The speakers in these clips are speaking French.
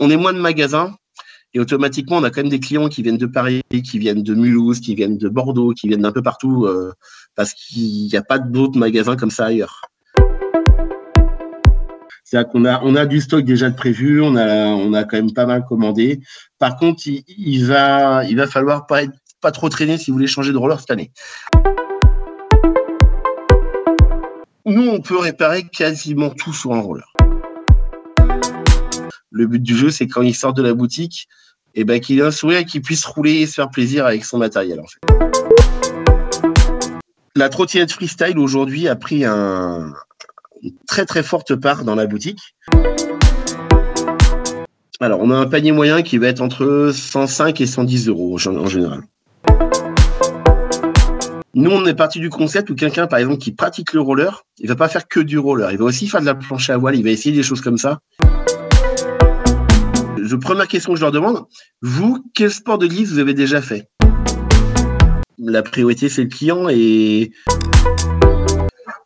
on est moins de magasins et automatiquement, on a quand même des clients qui viennent de Paris, qui viennent de Mulhouse, qui viennent de Bordeaux, qui viennent d'un peu partout euh, parce qu'il n'y a pas d'autres magasins comme ça ailleurs. C'est-à-dire qu'on a, on a du stock déjà de prévu, on a, on quand même pas mal commandé. Par contre, il, va, falloir pas, pas trop traîner si vous voulez changer de roller cette année. Nous, on peut réparer quasiment tout sur un roller. Le but du jeu, c'est quand il sort de la boutique, eh ben, qu'il ait un sourire et qu'il puisse rouler et se faire plaisir avec son matériel. La trottinette freestyle aujourd'hui a pris un, une très très forte part dans la boutique. Alors, on a un panier moyen qui va être entre 105 et 110 euros en général. Nous, on est parti du concept où quelqu'un, par exemple, qui pratique le roller, il va pas faire que du roller. Il va aussi faire de la planche à voile, il va essayer des choses comme ça je, première question que je leur demande, vous, quel sport de glisse vous avez déjà fait? La priorité, c'est le client et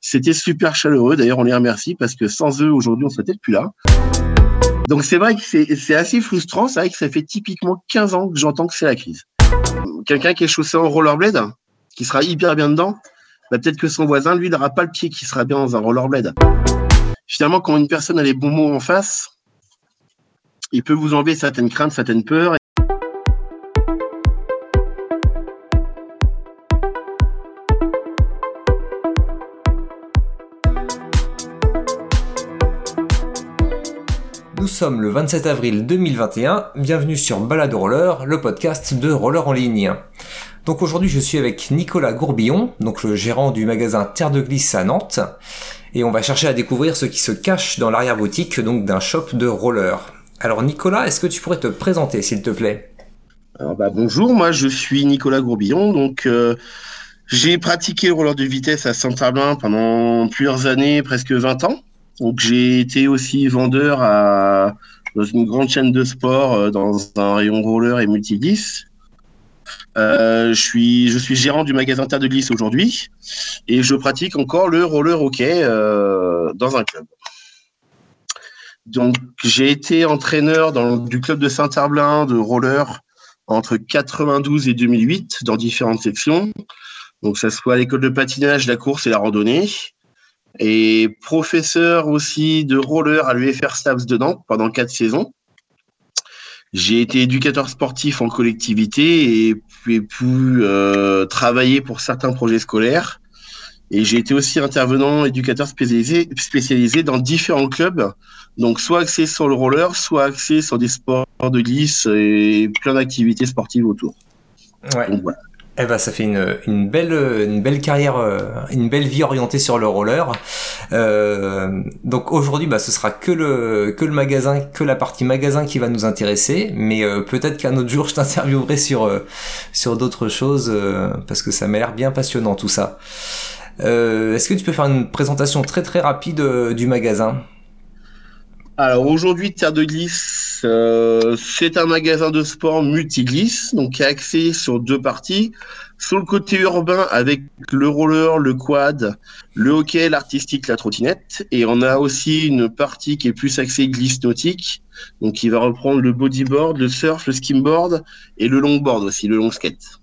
c'était super chaleureux. D'ailleurs, on les remercie parce que sans eux, aujourd'hui, on serait peut-être plus là. Donc, c'est vrai que c'est assez frustrant. C'est vrai que ça fait typiquement 15 ans que j'entends que c'est la crise. Quelqu'un qui est chaussé en rollerblade, qui sera hyper bien dedans, bah, peut-être que son voisin, lui, n'aura pas le pied qui sera bien dans un rollerblade. Finalement, quand une personne a les bons mots en face, il peut vous enlever certaines craintes, certaines peurs. Nous sommes le 27 avril 2021, bienvenue sur Balade Roller, le podcast de roller en ligne. Donc aujourd'hui je suis avec Nicolas Gourbillon, donc le gérant du magasin Terre de Glisse à Nantes, et on va chercher à découvrir ce qui se cache dans l'arrière-boutique d'un shop de roller. Alors Nicolas, est-ce que tu pourrais te présenter s'il te plaît? Bah, Bonjour, moi je suis Nicolas Gourbillon, donc euh, j'ai pratiqué le roller de vitesse à Saint-Herblain pendant plusieurs années, presque 20 ans. J'ai été aussi vendeur dans une grande chaîne de sport euh, dans un rayon roller et multi Euh, je suis je suis gérant du magasin Terre de Glisse aujourd'hui et je pratique encore le roller hockey dans un club. Donc, j'ai été entraîneur du club de Saint-Herblain de roller entre 92 et 2008 dans différentes sections. Donc, ça soit l'école de patinage, la course et la randonnée. Et professeur aussi de roller à l'UFR Stabs de Nantes pendant quatre saisons. J'ai été éducateur sportif en collectivité et puis pu euh, travailler pour certains projets scolaires. Et j'ai été aussi intervenant éducateur spécialisé, spécialisé dans différents clubs donc, soit axé sur le roller, soit axé sur des sports de glisse et plein d'activités sportives autour. Ouais. Eh ben, ça fait une, belle, une belle carrière, euh, une belle vie orientée sur le roller. Euh, donc aujourd'hui, bah, ce sera que le, que le magasin, que la partie magasin qui va nous intéresser. Mais euh, peut-être qu'un autre jour, je t'interviewerai sur, sur d'autres choses parce que ça m'a l'air bien passionnant tout ça. Est-ce que tu peux faire une présentation très très rapide du magasin? Alors aujourd'hui, Terre de Glisse, euh, c'est un magasin de sport multiglisse, donc qui est axé sur deux parties. Sur le côté urbain, avec le roller, le quad, le hockey, l'artistique, la trottinette. Et on a aussi une partie qui est plus axée glisse nautique, donc qui va reprendre le bodyboard, le surf, le skimboard et le longboard aussi, le long skate.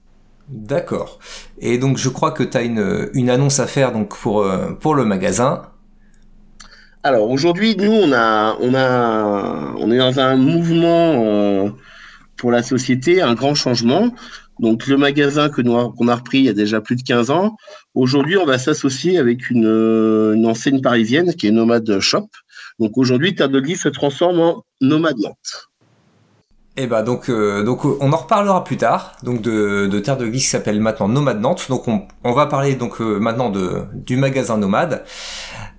D'accord. Et donc je crois que tu as une, une annonce à faire donc pour, euh, pour le magasin. Alors aujourd'hui, nous, on a, on a, on est dans un mouvement euh, pour la société, un grand changement. Donc le magasin que nous qu'on a repris il y a déjà plus de 15 ans, aujourd'hui, on va s'associer avec une, une, enseigne parisienne qui est Nomade Shop. Donc aujourd'hui, Terre se transforme en Nomade Nantes. Et eh bah ben, donc euh, donc on en reparlera plus tard. Donc de, Terre de Glisse qui s'appelle maintenant Nomade Nantes. Donc on, va parler donc euh, maintenant de du magasin Nomade.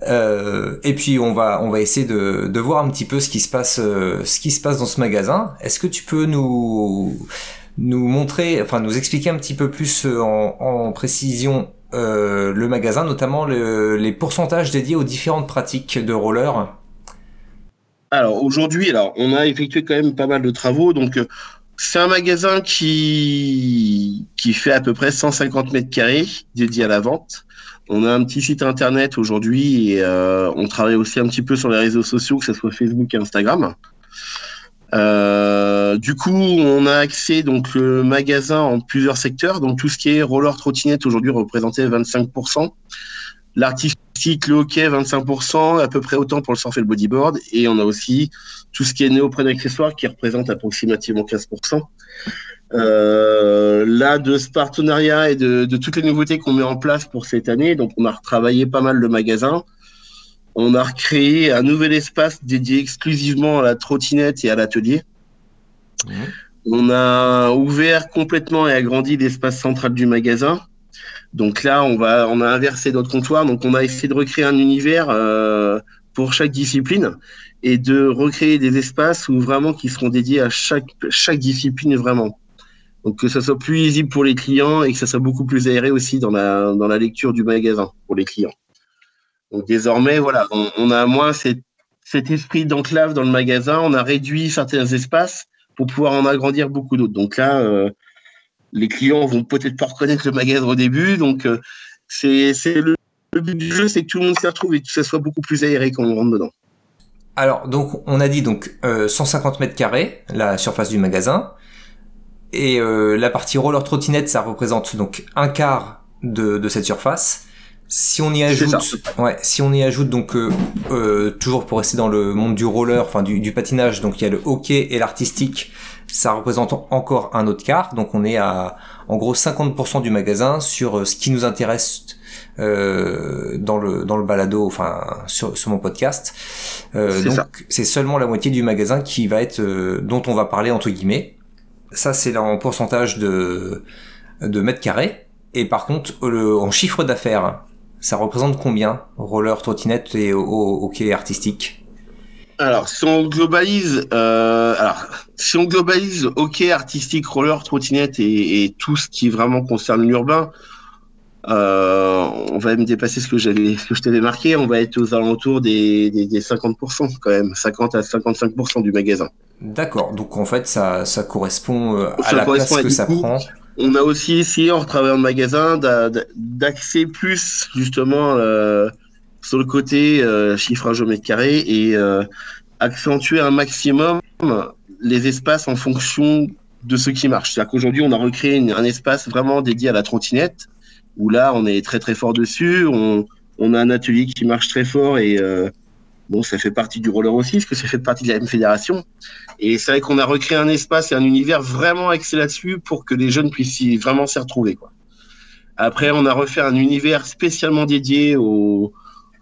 Euh, et puis on va on va essayer de, de voir un petit peu ce qui se passe euh, ce qui se passe dans ce magasin. Est-ce que tu peux nous nous montrer, enfin nous expliquer un petit peu plus euh, en, précision euh, le magasin, notamment le, les pourcentages dédiés aux différentes pratiques de roller Alors aujourd'hui, alors on a effectué quand même pas mal de travaux, donc c'est un magasin qui fait à peu près 150 mètres carrés dédié à la vente. On a un petit site internet aujourd'hui et euh, on travaille aussi un petit peu sur les réseaux sociaux, que ce soit Facebook et Instagram. du coup, on a accès donc le magasin en plusieurs secteurs. Donc tout ce qui est roller trottinette aujourd'hui représentait 25%. L'artistique, le hockey, 25%, à peu près autant pour le surf et le bodyboard. Et on a aussi tout ce qui est néoprène accessoire qui représente approximativement 15%. Euh, là, de ce partenariat et de, toutes les nouveautés qu'on met en place pour cette année, donc on a retravaillé pas mal le magasin. On a recréé un nouvel espace dédié exclusivement à la trottinette et à l'atelier. Mmh. On a ouvert complètement et agrandi l'espace central du magasin. Donc là, on va, a inversé notre comptoir. Donc on a essayé de recréer un univers euh, pour chaque discipline et de recréer des espaces où vraiment qui seront dédiés à chaque discipline vraiment. Donc que ça soit plus lisible pour les clients et que ça soit beaucoup plus aéré aussi dans la, lecture du magasin pour les clients. Donc désormais, voilà, on, a moins cet, cet esprit d'enclave dans le magasin, on a réduit certains espaces pour pouvoir en agrandir beaucoup d'autres. Donc là, euh, les clients vont peut-être pas reconnaître le magasin au début, donc euh, c'est le, le, but du jeu, c'est que tout le monde s'y retrouve et que ça soit beaucoup plus aéré quand on rentre dedans. Alors donc on a dit donc 150 euh, mètres carrés la surface du magasin. Et euh, la partie roller trottinette, ça représente donc un quart de, de cette surface. Si on y ajoute, ouais, si on y ajoute donc euh, euh, toujours pour rester dans le monde du roller, enfin du, du patinage, donc il y a le hockey et l'artistique, ça représente encore un autre quart. Donc on est à en gros 50% du magasin sur euh, ce qui nous intéresse euh, dans le dans le balado, enfin sur, sur mon podcast. Euh, donc c'est seulement la moitié du magasin qui va être euh, dont on va parler entre guillemets. Ça, c'est là en pourcentage de, de mètres carrés. Et par contre, le, en chiffre d'affaires, ça représente combien Roller, trottinette et hockey artistique? Alors, si on globalise, euh, alors, si on globalise hockey, artistique, roller, trottinette et, tout ce qui vraiment concerne l'urbain, euh, on va même dépasser ce que j'avais, ce que je t'avais marqué. On va être aux alentours des, des, des 50% quand même, 50 à 55% du magasin. D'accord, donc en fait ça, ça correspond euh, à la place que ça prend. On a aussi essayé en travaillant le magasin d'axer plus justement euh, sur le côté euh, chiffrage au mètre carré et euh, accentuer un maximum les espaces en fonction de ce qui marche. C'est-à-dire qu'aujourd'hui on a recréé un espace vraiment dédié à la trottinette où là on est très très fort dessus. On, a un atelier qui marche très fort et euh, Bon, ça fait partie du roller aussi, parce que ça fait partie de la même fédération. Et c'est vrai qu'on a recréé un espace et un univers vraiment axé là-dessus pour que les jeunes puissent vraiment s'y retrouver. Après, on a refait un univers spécialement dédié au,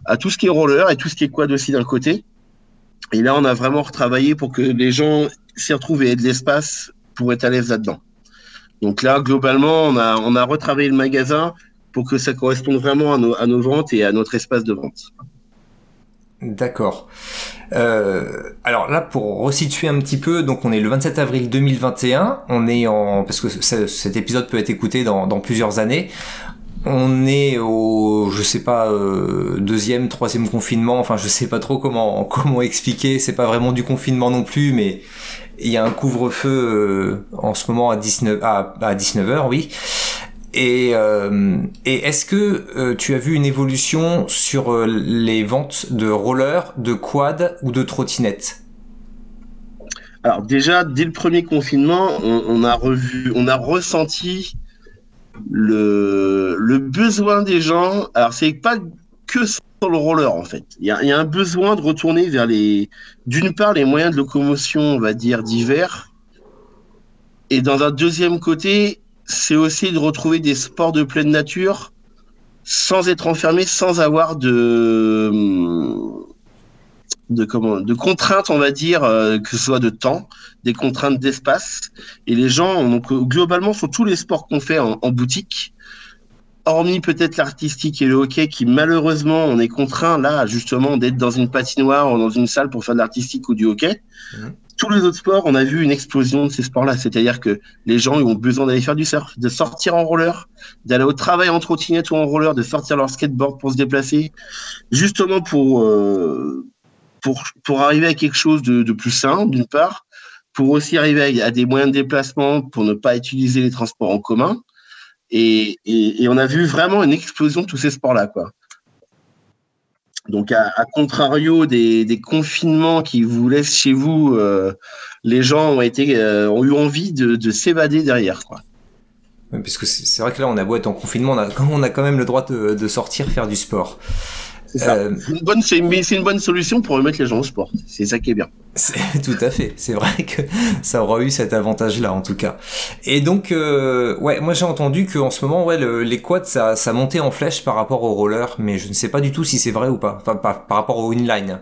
à tout ce qui est roller et tout ce qui est quad aussi d'un côté. Et là, on a vraiment retravaillé pour que les gens s'y retrouvent et aient de l'espace pour être à l'aise là-dedans. Donc là, globalement, on a, on a retravaillé le magasin pour que ça corresponde vraiment à nos, à nos ventes et à notre espace de vente. D'accord. Euh, alors là, pour resituer un petit peu, donc on est le 27 avril 2021. On est en parce que cet épisode peut être écouté dans, plusieurs années. On est au, je sais pas, euh, deuxième, troisième confinement. Enfin, je sais pas trop comment comment expliquer. C'est pas vraiment du confinement non plus, mais il y a un couvre-feu euh, en ce moment à 19 à, à 19 h oui. Et, euh, et est-ce que euh, tu as vu une évolution sur euh, les ventes de rollers, de quad ou de trottinettes? Alors déjà, dès le premier confinement, on, a revu, on a ressenti le, le besoin des gens. Alors c'est pas que sur le roller en fait. Il y a, y a un besoin de retourner vers les, d'une part les moyens de locomotion, on va dire divers, et dans un deuxième côté c'est aussi de retrouver des sports de pleine nature sans être enfermé, sans avoir de de comment de contraintes, on va dire, euh, que ce soit de temps, des contraintes d'espace. Et les gens, donc globalement, sur tous les sports qu'on fait en, boutique, hormis peut-être l'artistique et le hockey, qui malheureusement, on est contraint là, justement, d'être dans une patinoire ou dans une salle pour faire de l'artistique ou du hockey. Mmh tous les autres sports, on a vu une explosion de ces sports-là. C'est-à-dire que les gens ils ont besoin d'aller faire du surf, de sortir en roller, d'aller au travail en trottinette ou en roller, de sortir leur skateboard pour se déplacer, justement pour euh, pour pour arriver à quelque chose de, de plus sain, d'une part, pour aussi arriver à, des moyens de déplacement, pour ne pas utiliser les transports en commun. Et, et, on a vu vraiment une explosion de tous ces sports-là. Donc, à, contrario des, confinements qui vous laissent chez vous, euh, les gens ont, été, euh, ont eu envie de, s'évader derrière. Quoi. parce que c'est vrai que là, on a beau être en confinement, on a, on a quand même le droit de sortir faire du sport. Euh, c'est une, bonne, c'est une, bonne solution pour remettre les gens au sport. C'est ça qui est bien. tout à fait. C'est vrai que ça aura eu cet avantage-là, en tout cas. Et donc, euh, ouais, moi j'ai entendu qu'en ce moment, ouais, les quads, ça, ça montait en flèche par rapport au roller, mais je ne sais pas du tout si c'est vrai ou pas. Enfin, par, par rapport au inline.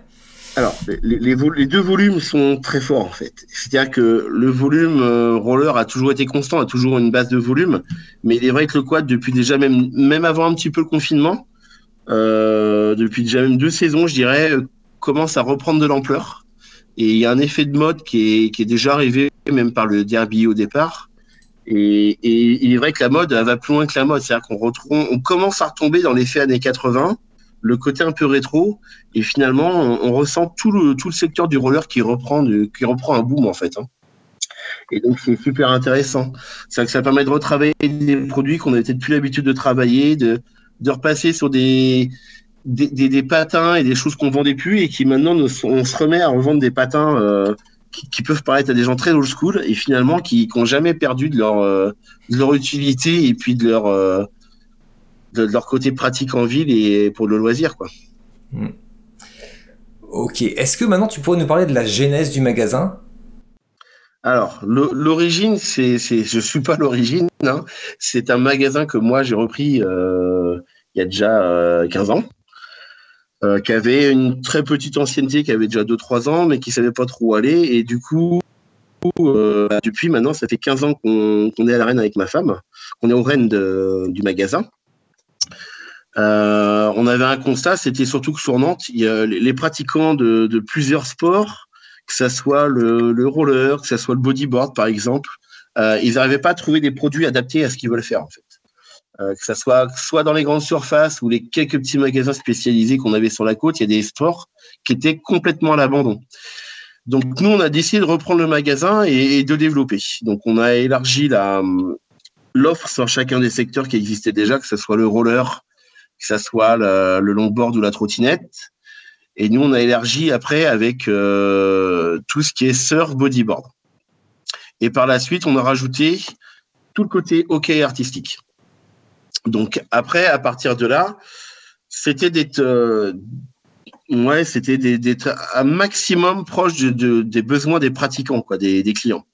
Alors, les, les, deux volumes sont très forts en fait. C'est-à-dire que le volume euh, roller a toujours été constant, a toujours une base de volume, mais il est vrai que le quad, depuis déjà même, même avant un petit peu le confinement, depuis déjà même deux saisons, je dirais, euh, commence à reprendre de l'ampleur. Et il y a un effet de mode qui est, qui est déjà arrivé, même par le derby au départ. Et, et, il est vrai que la mode elle va plus loin que la mode. C'est-à-dire qu'on retrouve, on commence à retomber dans l'effet années 80, le côté un peu rétro, et finalement, on, ressent tout le, tout le secteur du roller qui reprend, qui reprend un boom en fait. Hein. Et donc, c'est super intéressant. C'est que ça permet de retravailler des produits qu'on avait peut-être plus l'habitude de travailler, de, de repasser sur des, patins et des choses qu'on vendait plus et qui maintenant on se remet à revendre des patins euh, qui, peuvent paraître à des gens très old school et finalement qui n'ont jamais perdu de leur, euh, de leur utilité et puis de leur, euh, de, leur côté pratique en ville et pour le loisir. Quoi. Hmm. Ok, est-ce que maintenant tu pourrais nous parler de la genèse du magasin? Alors, l'origine, c'est, je suis pas l'origine. Hein. C'est un magasin que moi j'ai repris euh, il y a déjà 15 euh, ans, euh, qui avait une très petite ancienneté, qui avait déjà 2-3 ans, mais qui savait pas trop où aller. Et du coup, depuis maintenant, ça fait 15 ans qu'on, est à la reine avec ma femme, qu'on est au reine du magasin. on avait un constat, c'était surtout que sur Nantes, les pratiquants de plusieurs sports que ça soit le, roller, que ça soit le bodyboard par exemple, euh, ils n'arrivaient pas à trouver des produits adaptés à ce qu'ils veulent faire en fait. Euh, que ça soit soit dans les grandes surfaces ou les quelques petits magasins spécialisés qu'on avait sur la côte, il y a des sports qui étaient complètement à l'abandon. Donc nous, on a décidé de reprendre le magasin et, de développer. Donc on a élargi la l'offre sur chacun des secteurs qui existaient déjà, que ce soit le roller, que ce soit le longboard ou la trottinette. Et nous, on a élargi après avec euh, tout ce qui est surf bodyboard. Et par la suite, on a rajouté tout le côté hockey artistique. Donc après, à partir de là, c'était d'être euh, ouais, c'était d'être un maximum proche de, des besoins des pratiquants, quoi, des, des clients.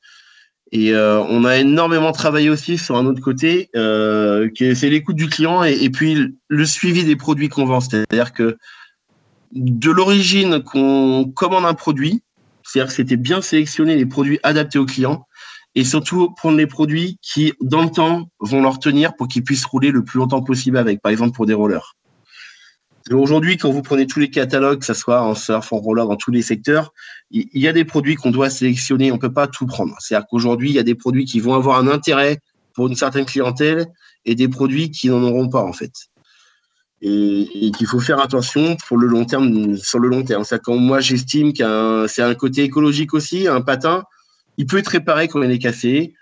Et euh, on a énormément travaillé aussi sur un autre côté, euh, c'est l'écoute du client et, et, puis le suivi des produits qu'on vend. C'est-à-dire que de l'origine qu'on commande un produit, c'est-à-dire que c'était bien sélectionner les produits adaptés aux clients et surtout prendre les produits qui, dans le temps, vont leur tenir pour qu'ils puissent rouler le plus longtemps possible avec, par exemple pour des rollers. Aujourd'hui, quand vous prenez tous les catalogues, que ce soit en surf, en roller, dans tous les secteurs, il y a des produits qu'on doit sélectionner, on ne peut pas tout prendre. C'est-à-dire qu'aujourd'hui, il y a des produits qui vont avoir un intérêt pour une certaine clientèle et des produits qui n'en auront pas, en fait et, qu'il faut faire attention pour le long terme, sur le long terme. Quand moi j'estime qu'un c'est un côté écologique aussi. Un patin, il peut être réparé quand il est cassé,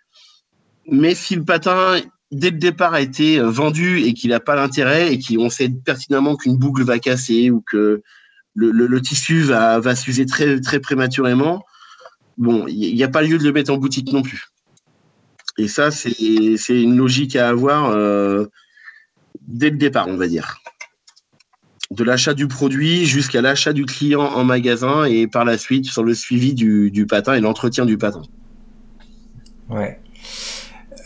mais si le patin dès le départ a été vendu et qu'il n'a pas l'intérêt et qu'on sait pertinemment qu'une boucle va casser ou que le, tissu va, va s'user très, très prématurément, bon, il n'y a pas lieu de le mettre en boutique non plus. Et ça, c'est une logique à avoir. Euh, dès le départ, on va dire. De l'achat du produit jusqu'à l'achat du client en magasin et par la suite sur le suivi du, patin et l'entretien du patin. Ouais.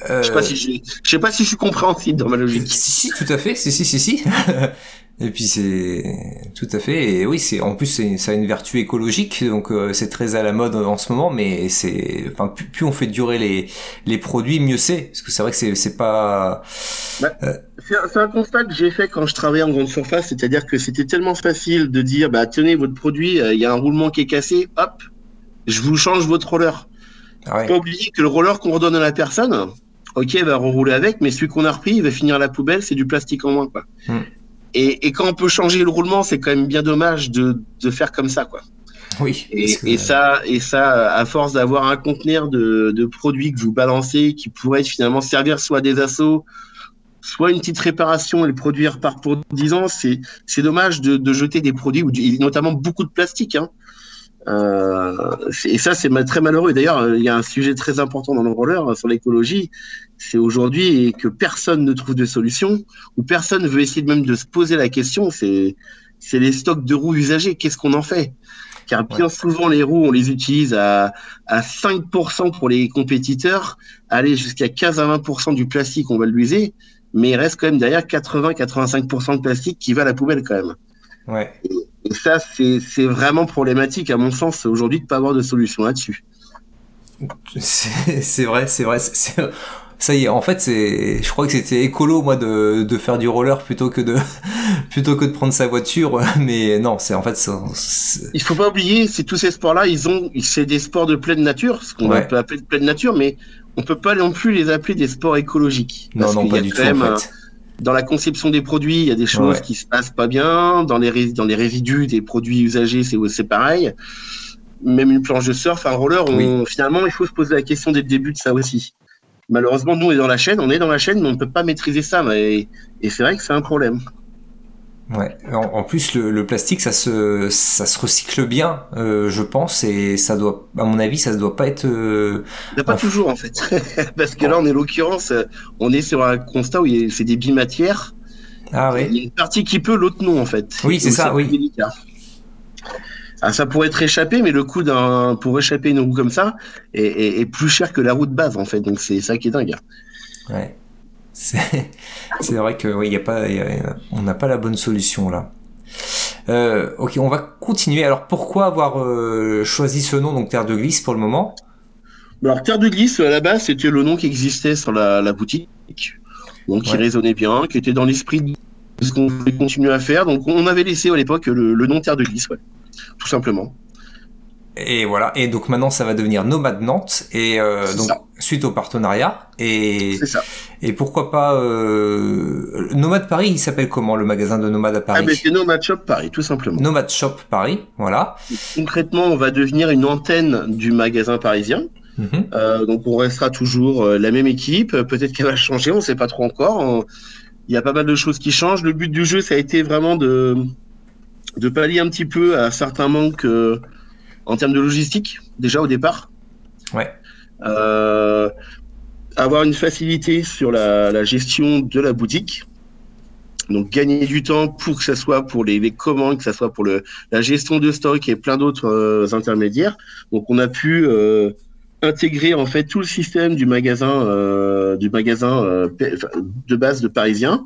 Je sais pas si je, sais pas si je suis compréhensible dans ma logique. Si, si, tout à fait. Si, si, si, si. Et puis c'est tout à fait. Et oui, c'est en plus ça a une vertu écologique, donc euh, c'est très à la mode en ce moment. Mais c'est, enfin, plus, on fait durer les les produits, mieux c'est. Parce que c'est vrai que c'est c'est pas. Bah, euh, c'est un, constat que j'ai fait quand je travaillais en grande surface, c'est-à-dire que c'était tellement facile de dire, bah tenez votre produit, euh, il y a un roulement qui est cassé, hop, je vous change votre roller. Ah ouais. Pas oublier que le roller qu'on redonne à la personne, ok, il va rerouler avec, mais celui qu'on a repris, il va finir à la poubelle, c'est du plastique en moins, quoi. Hmm. Et, et, quand on peut changer le roulement, c'est quand même bien dommage de, de faire comme ça, quoi. Oui. Et, et, ça, et ça, à force d'avoir un conteneur de, de, produits que vous balancez, qui pourrait finalement servir soit des assauts soit une petite réparation et le produit repart pour 10 ans, c'est c'est dommage de, de, jeter des produits, notamment beaucoup de plastique. Hein. Euh, et ça, c'est très malheureux. D'ailleurs, il y a un sujet très important dans le roller hein, sur l'écologie. C'est aujourd'hui que personne ne trouve de solution ou personne veut essayer même de se poser la question. C'est c'est les stocks de roues usagées. Qu'est-ce qu'on en fait? Car bien souvent, les roues, on les utilise à, à 5% pour les compétiteurs, aller jusqu'à 15 à 20% du plastique, on va l'user mais il reste quand même derrière 80-85% de plastique qui va à la poubelle quand même. Ouais. Et, ça, c'est vraiment problématique, à mon sens, aujourd'hui, de ne pas avoir de solution là-dessus. C'est vrai, c'est vrai. Ça y est, en fait, c'est, je crois que c'était écolo, moi, de, de faire du roller plutôt que de, plutôt que de prendre sa voiture. Mais non, c'est en fait, il faut pas oublier, c'est tous ces sports-là, ils ont, c'est des sports de pleine nature, ce qu'on peut appeler de pleine nature, mais on peut pas non plus les appeler des sports écologiques. Non, non, pas du tout. En fait. Dans la conception des produits, il y a des choses qui se passent pas bien. Dans les, dans les résidus des produits usagés, c'est pareil. Même une planche de surf, un roller, finalement, il faut se poser la question dès le début de ça aussi. Malheureusement, nous, on est dans la chaîne, on est dans la chaîne, mais on ne peut pas maîtriser ça. et c'est vrai que c'est un problème. Ouais. En, plus, le, plastique, ça se, ça se recycle bien, euh, je pense, et ça doit, à mon avis, ça ne doit pas être. Euh, pas toujours en fait, parce que là, on est l'occurrence, on est sur un constat où c'est des bimatières. Ah oui. Il y a une partie qui peut, l'autre non en fait. Oui, c'est ça, oui. Ah, ça pourrait être échappé, mais le coût d'un pour échapper une roue comme ça est, est, plus cher que la roue de base en fait, donc c'est ça qui est dingue. Ouais. C'est vrai que oui, y a pas, on n'a pas la bonne solution là. Euh, ok, on va continuer. Alors pourquoi avoir euh, choisi ce nom, donc Terre de Glisse pour le moment? Alors Terre de Glisse, à la base, c'était le nom qui existait sur la, boutique, donc qui résonnait bien, qui était dans l'esprit de ce qu'on voulait continuer à faire. Donc on avait laissé à l'époque le, nom Terre de Glisse, tout simplement. Et voilà. Et donc maintenant, ça va devenir Nomade Nantes. Et euh, donc suite au partenariat. Et ça. et pourquoi pas euh, Nomade Paris. Il s'appelle comment le magasin de Nomade à Paris Ah, mais c'est Nomade Shop Paris, tout simplement. Nomade Shop Paris, voilà. concrètement, on va devenir une antenne du magasin parisien. Mhm. Euh, donc on restera toujours euh, la même équipe. Peut-être qu'elle va changer, on ne sait pas trop encore. Il y a pas mal de choses qui changent. Le but du jeu, ça a été vraiment de de pallier un petit peu à certains manques. Euh, en termes de logistique, déjà au départ. Ouais. Euh, avoir une facilité sur la, gestion de la boutique. Donc gagner du temps pour que ce soit pour les, commandes, que ce soit pour le, la gestion de stock et plein d'autres euh, intermédiaires. Donc on a pu euh, intégrer en fait tout le système du magasin du magasin de base de Parisien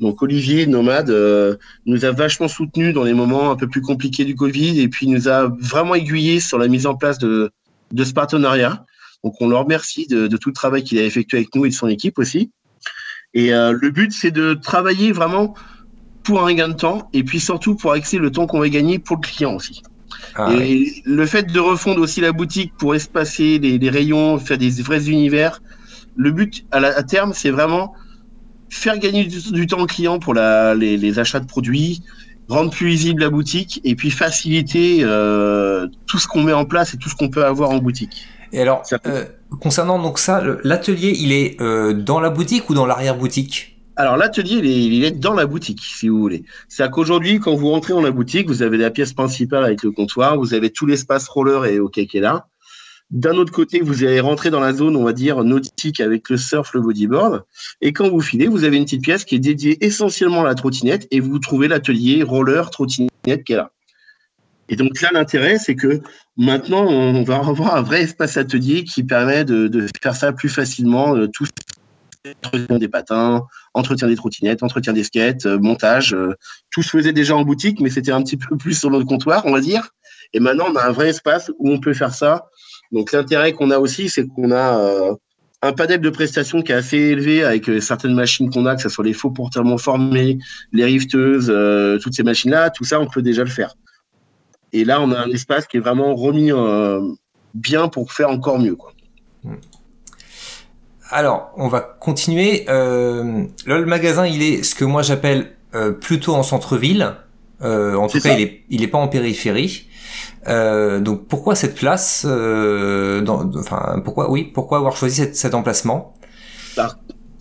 donc Olivier Nomade euh, nous a vachement soutenu dans les moments un peu plus compliqués du Covid et puis nous a vraiment aiguillé sur la mise en place de, de ce partenariat. Donc on le remercie de, tout le travail qu'il a effectué avec nous et de son équipe aussi. Et euh, le but c'est de travailler vraiment pour un gain de temps et puis surtout pour axer le temps qu'on va gagner pour le client aussi. Ah et le fait de refondre aussi la boutique pour espacer les, rayons, faire des vrais univers, le but à, à terme c'est vraiment faire gagner du, temps au client pour la, les, achats de produits, rendre plus visible la boutique et puis faciliter euh, tout ce qu'on met en place et tout ce qu'on peut avoir en boutique. Et alors, euh, concernant donc ça, l'atelier, il est euh, dans la boutique ou dans l'arrière-boutique? Alors l'atelier, il, il est, dans la boutique, si vous voulez. C'est-à-dire qu'aujourd'hui, quand vous rentrez dans la boutique, vous avez la pièce principale avec le comptoir, vous avez tout l'espace roller et hockey qui est là. D'un autre côté, vous allez rentrer dans la zone, on va dire, nautique avec le surf, le bodyboard. Et quand vous filez, vous avez une petite pièce qui est dédiée essentiellement à la trottinette et vous trouvez l'atelier roller trottinette qui est là. Et donc là, l'intérêt, c'est que maintenant, on va avoir un vrai espace atelier qui permet de, faire ça plus facilement, euh, tout entretien des patins, entretien des trottinettes, entretien des skates, euh, montage. Euh, tout se faisait déjà en boutique, mais c'était un petit peu plus sur notre comptoir, on va dire. Et maintenant, on a un vrai espace où on peut faire ça donc l'intérêt qu'on a aussi, c'est qu'on a euh, un panel de prestations qui est assez élevé avec euh, certaines machines qu'on a, que ce soit les faux porteurs formés, les rifteuses, euh, toutes ces machines-là, tout ça, on peut déjà le faire. Et là, on a un espace qui est vraiment remis bien pour faire encore mieux. Quoi. Hmm. Alors, on va continuer. là, le magasin, il est ce que moi j'appelle plutôt en centre-ville. en tout cas, il est, il est pas en périphérie. Euh, donc pourquoi cette place euh, dans, Enfin, pourquoi oui, pourquoi avoir choisi cet emplacement? Bah,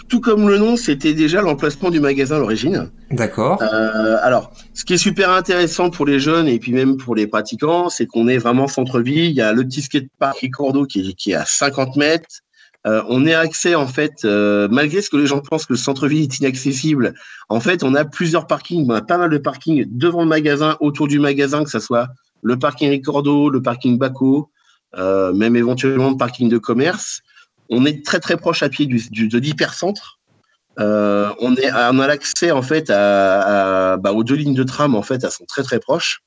tout comme le nom, c'était déjà l'emplacement du magasin à l'origine. D'accord. Euh, alors, ce qui est super intéressant pour les jeunes et puis même pour les pratiquants, c'est qu'on est vraiment centre-ville. Il y a le petit skatepark Ricordo qui, qui est à 50 mètres. Euh, on est accès en fait, euh, malgré ce que les gens pensent que le centre-ville est inaccessible. En fait, on a plusieurs parkings, on a pas mal de parkings devant le magasin, autour du magasin, que ce soit le parking Ricordo, le parking Baco, euh, même éventuellement le parking de commerce. On est très très proche à pied du, du de l'hypercentre. Euh, on, est, on a l'accès en fait à, bah, aux deux lignes de tram en fait, elles sont très très proches.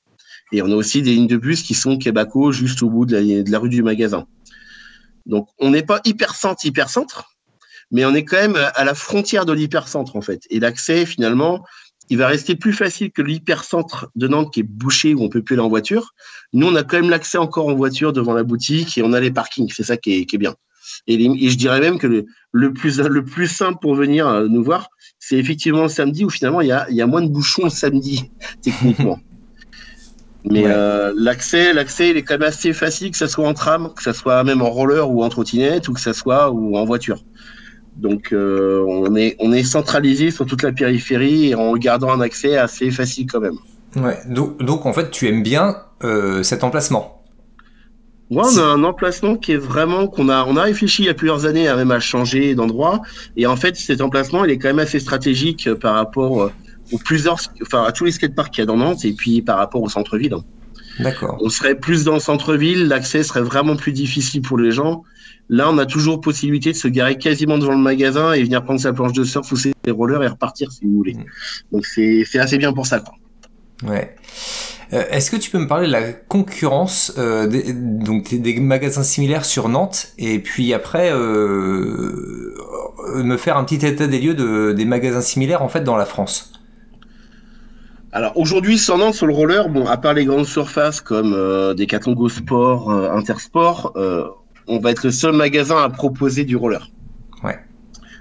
Et on a aussi des lignes de bus qui sont Québaco juste au bout de la, de la rue du magasin. Donc on n'est pas hypercentre hypercentre, mais on est quand même à la frontière de l'hypercentre en fait. Et l'accès finalement, il va rester plus facile que l'hypercentre de Nantes qui est bouché où on peut plus aller en voiture. Nous on a quand même l'accès encore en voiture devant la boutique et on a les parkings. C'est ça qui est, qui est bien. Et, les, et, je dirais même que le, le, plus, le plus simple pour venir euh, nous voir, c'est effectivement le samedi où finalement il y a, il y a moins de bouchons le samedi, techniquement. Mais ouais. euh, l'accès, l'accès, il est quand même assez facile, que ce soit en tram, que ce soit même en roller ou en trottinette, ou que ce soit ou en voiture. Donc euh, on est on est centralisé sur toute la périphérie et en gardant un accès assez facile quand même. Ouais. Donc, donc en fait tu aimes bien euh, cet emplacement. Ouais, on a un emplacement qui est vraiment qu'on a on a réfléchi il y a plusieurs années à même à changer d'endroit et en fait cet emplacement il est quand même assez stratégique par rapport aux plusieurs enfin à tous les skateparks qu'il y a dans Nantes et puis par rapport au centre-ville. D'accord. On serait plus dans le centre-ville, l'accès serait vraiment plus difficile pour les gens. Là, on a toujours possibilité de se garer quasiment devant le magasin et venir prendre sa planche de surf ou ses rollers et repartir si vous voulez. Mmh. Donc c'est assez bien pour ça. Quoi. Ouais. Euh, Est-ce que tu peux me parler de la concurrence euh, des, donc des, magasins similaires sur Nantes et puis après euh, me faire un petit état des lieux de, des magasins similaires en fait dans la France? Alors aujourd'hui sur Nantes sur le roller, bon à part les grandes surfaces comme des Go Sport, Intersport, on va être le seul magasin à proposer du roller. Ouais.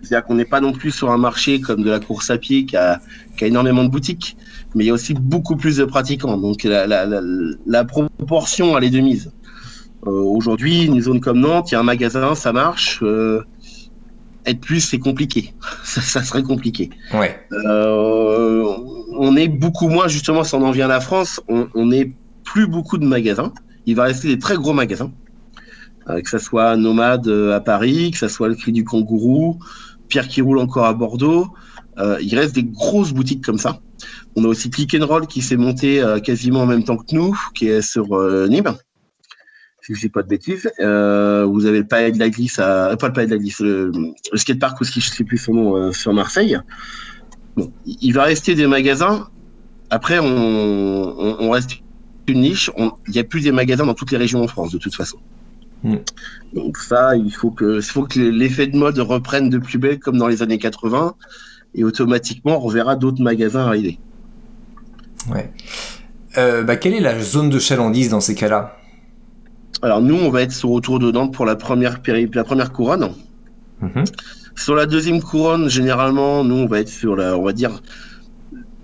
C'est-à-dire qu'on n'est pas non plus sur un marché comme de la course à pied qui a, qui a énormément de boutiques, mais il y a aussi beaucoup plus de pratiquants. Donc la, la, la, la proportion elle est de mise. Euh, aujourd'hui, une zone comme Nantes, il y a un magasin, ça marche. Euh, être plus, c'est compliqué. Ça, ça, serait compliqué. Ouais. Euh, on est beaucoup moins, justement, si on en vient à la France, on, on n'est plus beaucoup de magasins. Il va rester des très gros magasins. Euh, que ce soit Nomade à Paris, que ce soit le Cri du Kangourou, Pierre qui roule encore à Bordeaux. Euh, il reste des grosses boutiques comme ça. On a aussi Click qui s'est monté euh, quasiment en même temps que nous, qui est sur euh, Nîmes. Si je dis pas de bêtises. Euh, vous avez le palais de la glisse pas le palais de le, le skatepark aussi, je sais plus son nom, sur Marseille. Bon, il va rester des magasins. Après, on, on, reste une niche. Il y a plus des magasins dans toutes les régions en France, de toute façon. Mm. Donc ça, il faut que, il faut que l'effet de mode reprenne de plus belle comme dans les années 80 et automatiquement on reverra d'autres magasins arriver. Ouais. Euh, bah, quelle est la zone de chalandise dans ces cas-là? Alors nous, on va être sur autour de Nantes pour la première péri la première couronne. Mm -hmm. Sur la deuxième couronne, généralement, nous, on va être sur la, on va dire,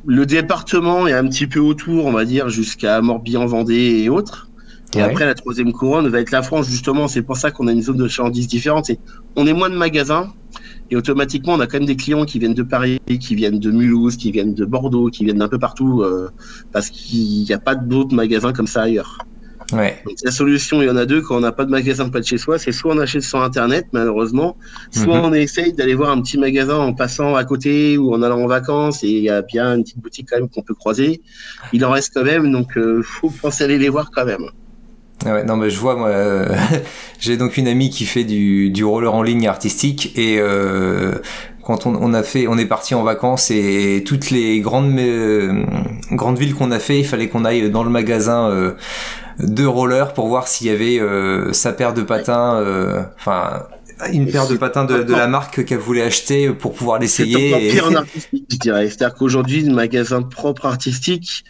le département est un petit peu autour, on va dire, jusqu'à Morbihan-Vendée et autres. Et ouais. après, la troisième couronne va être la France, justement. C'est pour ça qu'on a une zone de chalandise différente. on est moins de magasins. Et automatiquement, on a quand même des clients qui viennent de Paris, qui viennent de Mulhouse, qui viennent de Bordeaux, qui viennent d'un peu partout, euh, parce qu'il n'y a pas d'autres magasins comme ça ailleurs. Ouais. Donc, la solution, il y en a deux quand on n'a pas de magasin près de chez soi. C'est soit on achète sur Internet, malheureusement, soit mm -hmm. on essaye d'aller voir un petit magasin en passant à côté ou en allant en vacances et il y a bien une petite boutique quand même qu'on peut croiser. Il en reste quand même, donc euh, faut penser à aller les voir quand même. Ah non mais je vois euh, j'ai donc une amie qui fait du, roller en ligne artistique et euh, quand on, a fait on est parti en vacances et toutes les grandes euh, grandes villes qu'on a fait il fallait qu'on aille dans le magasin de roller pour voir s'il y avait sa paire de patins enfin une paire de patins de, de la marque qu'elle voulait acheter pour pouvoir l'essayer. C'est et... pire en artistique, je dirais. C'est-à-dire qu'aujourd'hui, le magasin propre artistique,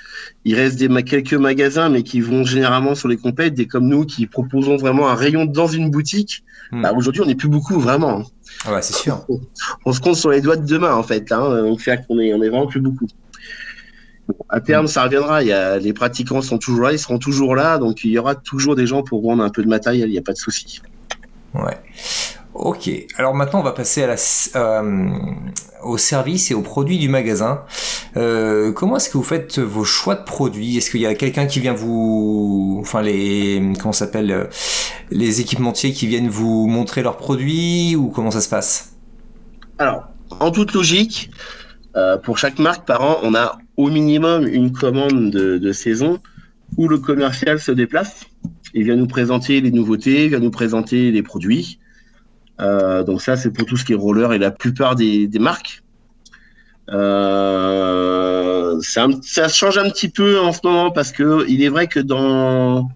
il reste des quelques magasins, mais qui vont généralement sur les compètes, des comme nous, qui proposons vraiment un rayon dans une boutique. Hmm. Bah, aujourd'hui, on n'est plus beaucoup, vraiment. Ah ouais, c'est sûr. On, on, se compte sur les doigts de deux mains, en fait. Hein. Donc, c'est qu'on est, on est vraiment plus beaucoup. Bon, à terme, mmh. ça reviendra. Il y a, les pratiquants sont toujours là, ils seront toujours là. Donc, il y aura toujours des gens pour vendre un peu de matériel. Il n'y a pas de souci. Ouais. Ok, alors maintenant on va passer à la, euh, au service et aux produits du magasin. Euh, comment est-ce que vous faites vos choix de produits? Est-ce qu'il y a quelqu'un qui vient vous, enfin les, comment s'appelle, euh, les équipementiers qui viennent vous montrer leurs produits ou comment ça se passe? Alors, en toute logique, pour chaque marque par an, on a au minimum une commande de, de saison où le commercial se déplace. Il vient nous présenter les nouveautés, il vient nous présenter les produits. Euh, donc ça, c'est pour tout ce qui est roller et la plupart des, marques. Euh, ça, change un petit peu en ce moment parce que il est vrai que dans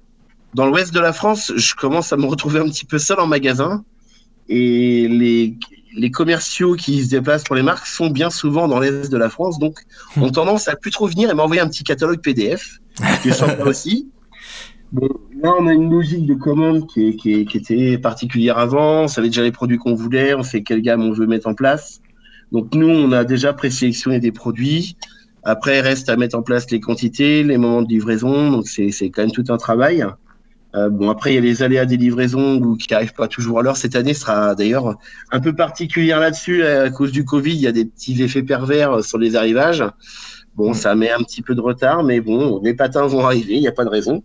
dans l'ouest de la France, je commence à me retrouver un petit peu seul en magasin et les, les commerciaux qui se déplacent pour les marques sont bien souvent dans l'est de la France, donc ont tendance à plus trop venir et m'envoyer un petit catalogue PDF, qui est sympa aussi. Bon, là, on a une logique de commande qui, qui, qui, était particulière avant. On savait déjà les produits qu'on voulait, on sait quelle gamme on veut mettre en place. Donc nous, on a déjà présélectionné des produits. Après, il reste à mettre en place les quantités, les moments de livraison. Donc c'est quand même tout un travail. Euh, bon, après, il y a les aléas des livraisons ou qui n'arrivent pas toujours à l'heure. Cette année sera d'ailleurs un peu particulière là-dessus. À cause du Covid, il y a des petits effets pervers sur les arrivages. Bon, ça met un petit peu de retard, mais bon, les patins vont arriver, il n'y a pas de raison.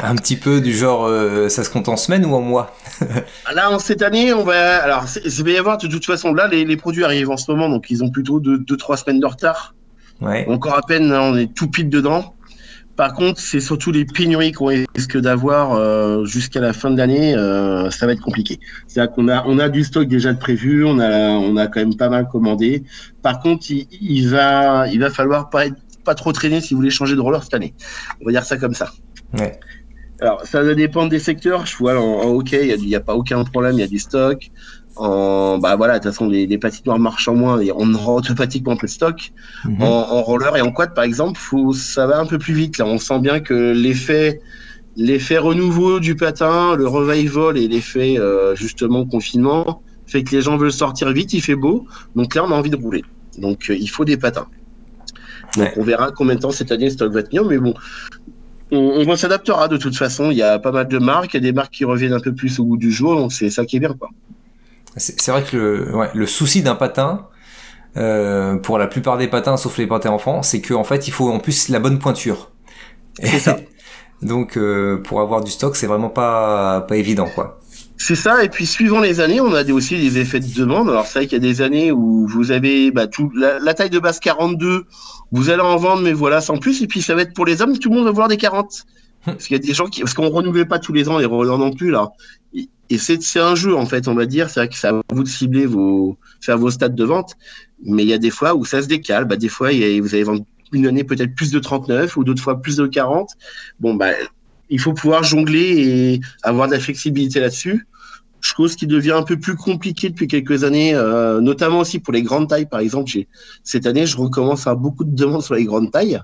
Un petit peu du genre, euh, ça se compte en semaine ou en mois Là, en cette année, on va. Alors, il va y avoir de toute façon, là, les, produits arrivent en ce moment, donc ils ont plutôt 2-3 semaines de retard. Ouais. Encore à peine, on est tout pile dedans. Par contre, c'est surtout les pénuries qu'on risque d'avoir euh, jusqu'à la fin de l'année. Euh, ça va être compliqué. C'est-à-dire qu'on a, on a du stock déjà de prévu, on a, on a quand même pas mal commandé. Par contre, il, va, il va falloir pas être, pas trop traîner si vous voulez changer de roller cette année. On va dire ça comme ça. Ouais. Alors, ça va dépendre des secteurs. Je vois en, hockey, il n'y a, pas aucun problème, il y a du stock. En, bah voilà, de toute façon, les, les patinoires marchent en moins et on aura automatiquement peu de stock. Mhm. En, roller et en quad, par exemple, faut, ça va un peu plus vite. Là, on sent bien que l'effet, l'effet renouveau du patin, le revival et l'effet euh, justement confinement fait que les gens veulent sortir vite. Il fait beau, donc là, on a envie de rouler. Donc, euh, il faut des patins. Donc, on verra combien de temps cette année le stock va tenir. Mais bon, on, on s'adaptera de toute façon. Il y a pas mal de marques, il y a des marques qui reviennent un peu plus au bout du jour, donc c'est ça qui est bien. Quoi. C'est vrai que le, ouais, le souci d'un patin, euh, pour la plupart des patins, sauf les patins enfants, c'est qu'en fait, il faut en plus la bonne pointure. C'est ça. Donc, euh, pour avoir du stock, c'est vraiment pas, pas évident, quoi. C'est ça, et puis suivant les années, on a aussi des effets de demande. Alors c'est vrai qu'il y a des années où vous avez bah, tout, la, taille de base 42, vous allez en vendre, mais voilà, sans plus. Et puis ça va être pour les hommes, tout le monde va vouloir des 40. Parce qu'il y a des gens qui, parce qu'on renouvelle pas tous les ans les rollers non plus là. Et, c'est, c'est un jeu en fait, on va dire. C'est vrai que c'est à vous de cibler vos, faire vos stats de vente. Mais il y a des fois où ça se décale. Bah, des fois, y a, vous allez vendre une année peut-être plus de 39 ou d'autres fois plus de 40. Bon, bah, il faut pouvoir jongler et avoir de la flexibilité là-dessus chose qui devient un peu plus compliquée depuis quelques années, euh, notamment aussi pour les grandes tailles. Par exemple, cette année, je recommence à avoir beaucoup de demandes sur les grandes tailles.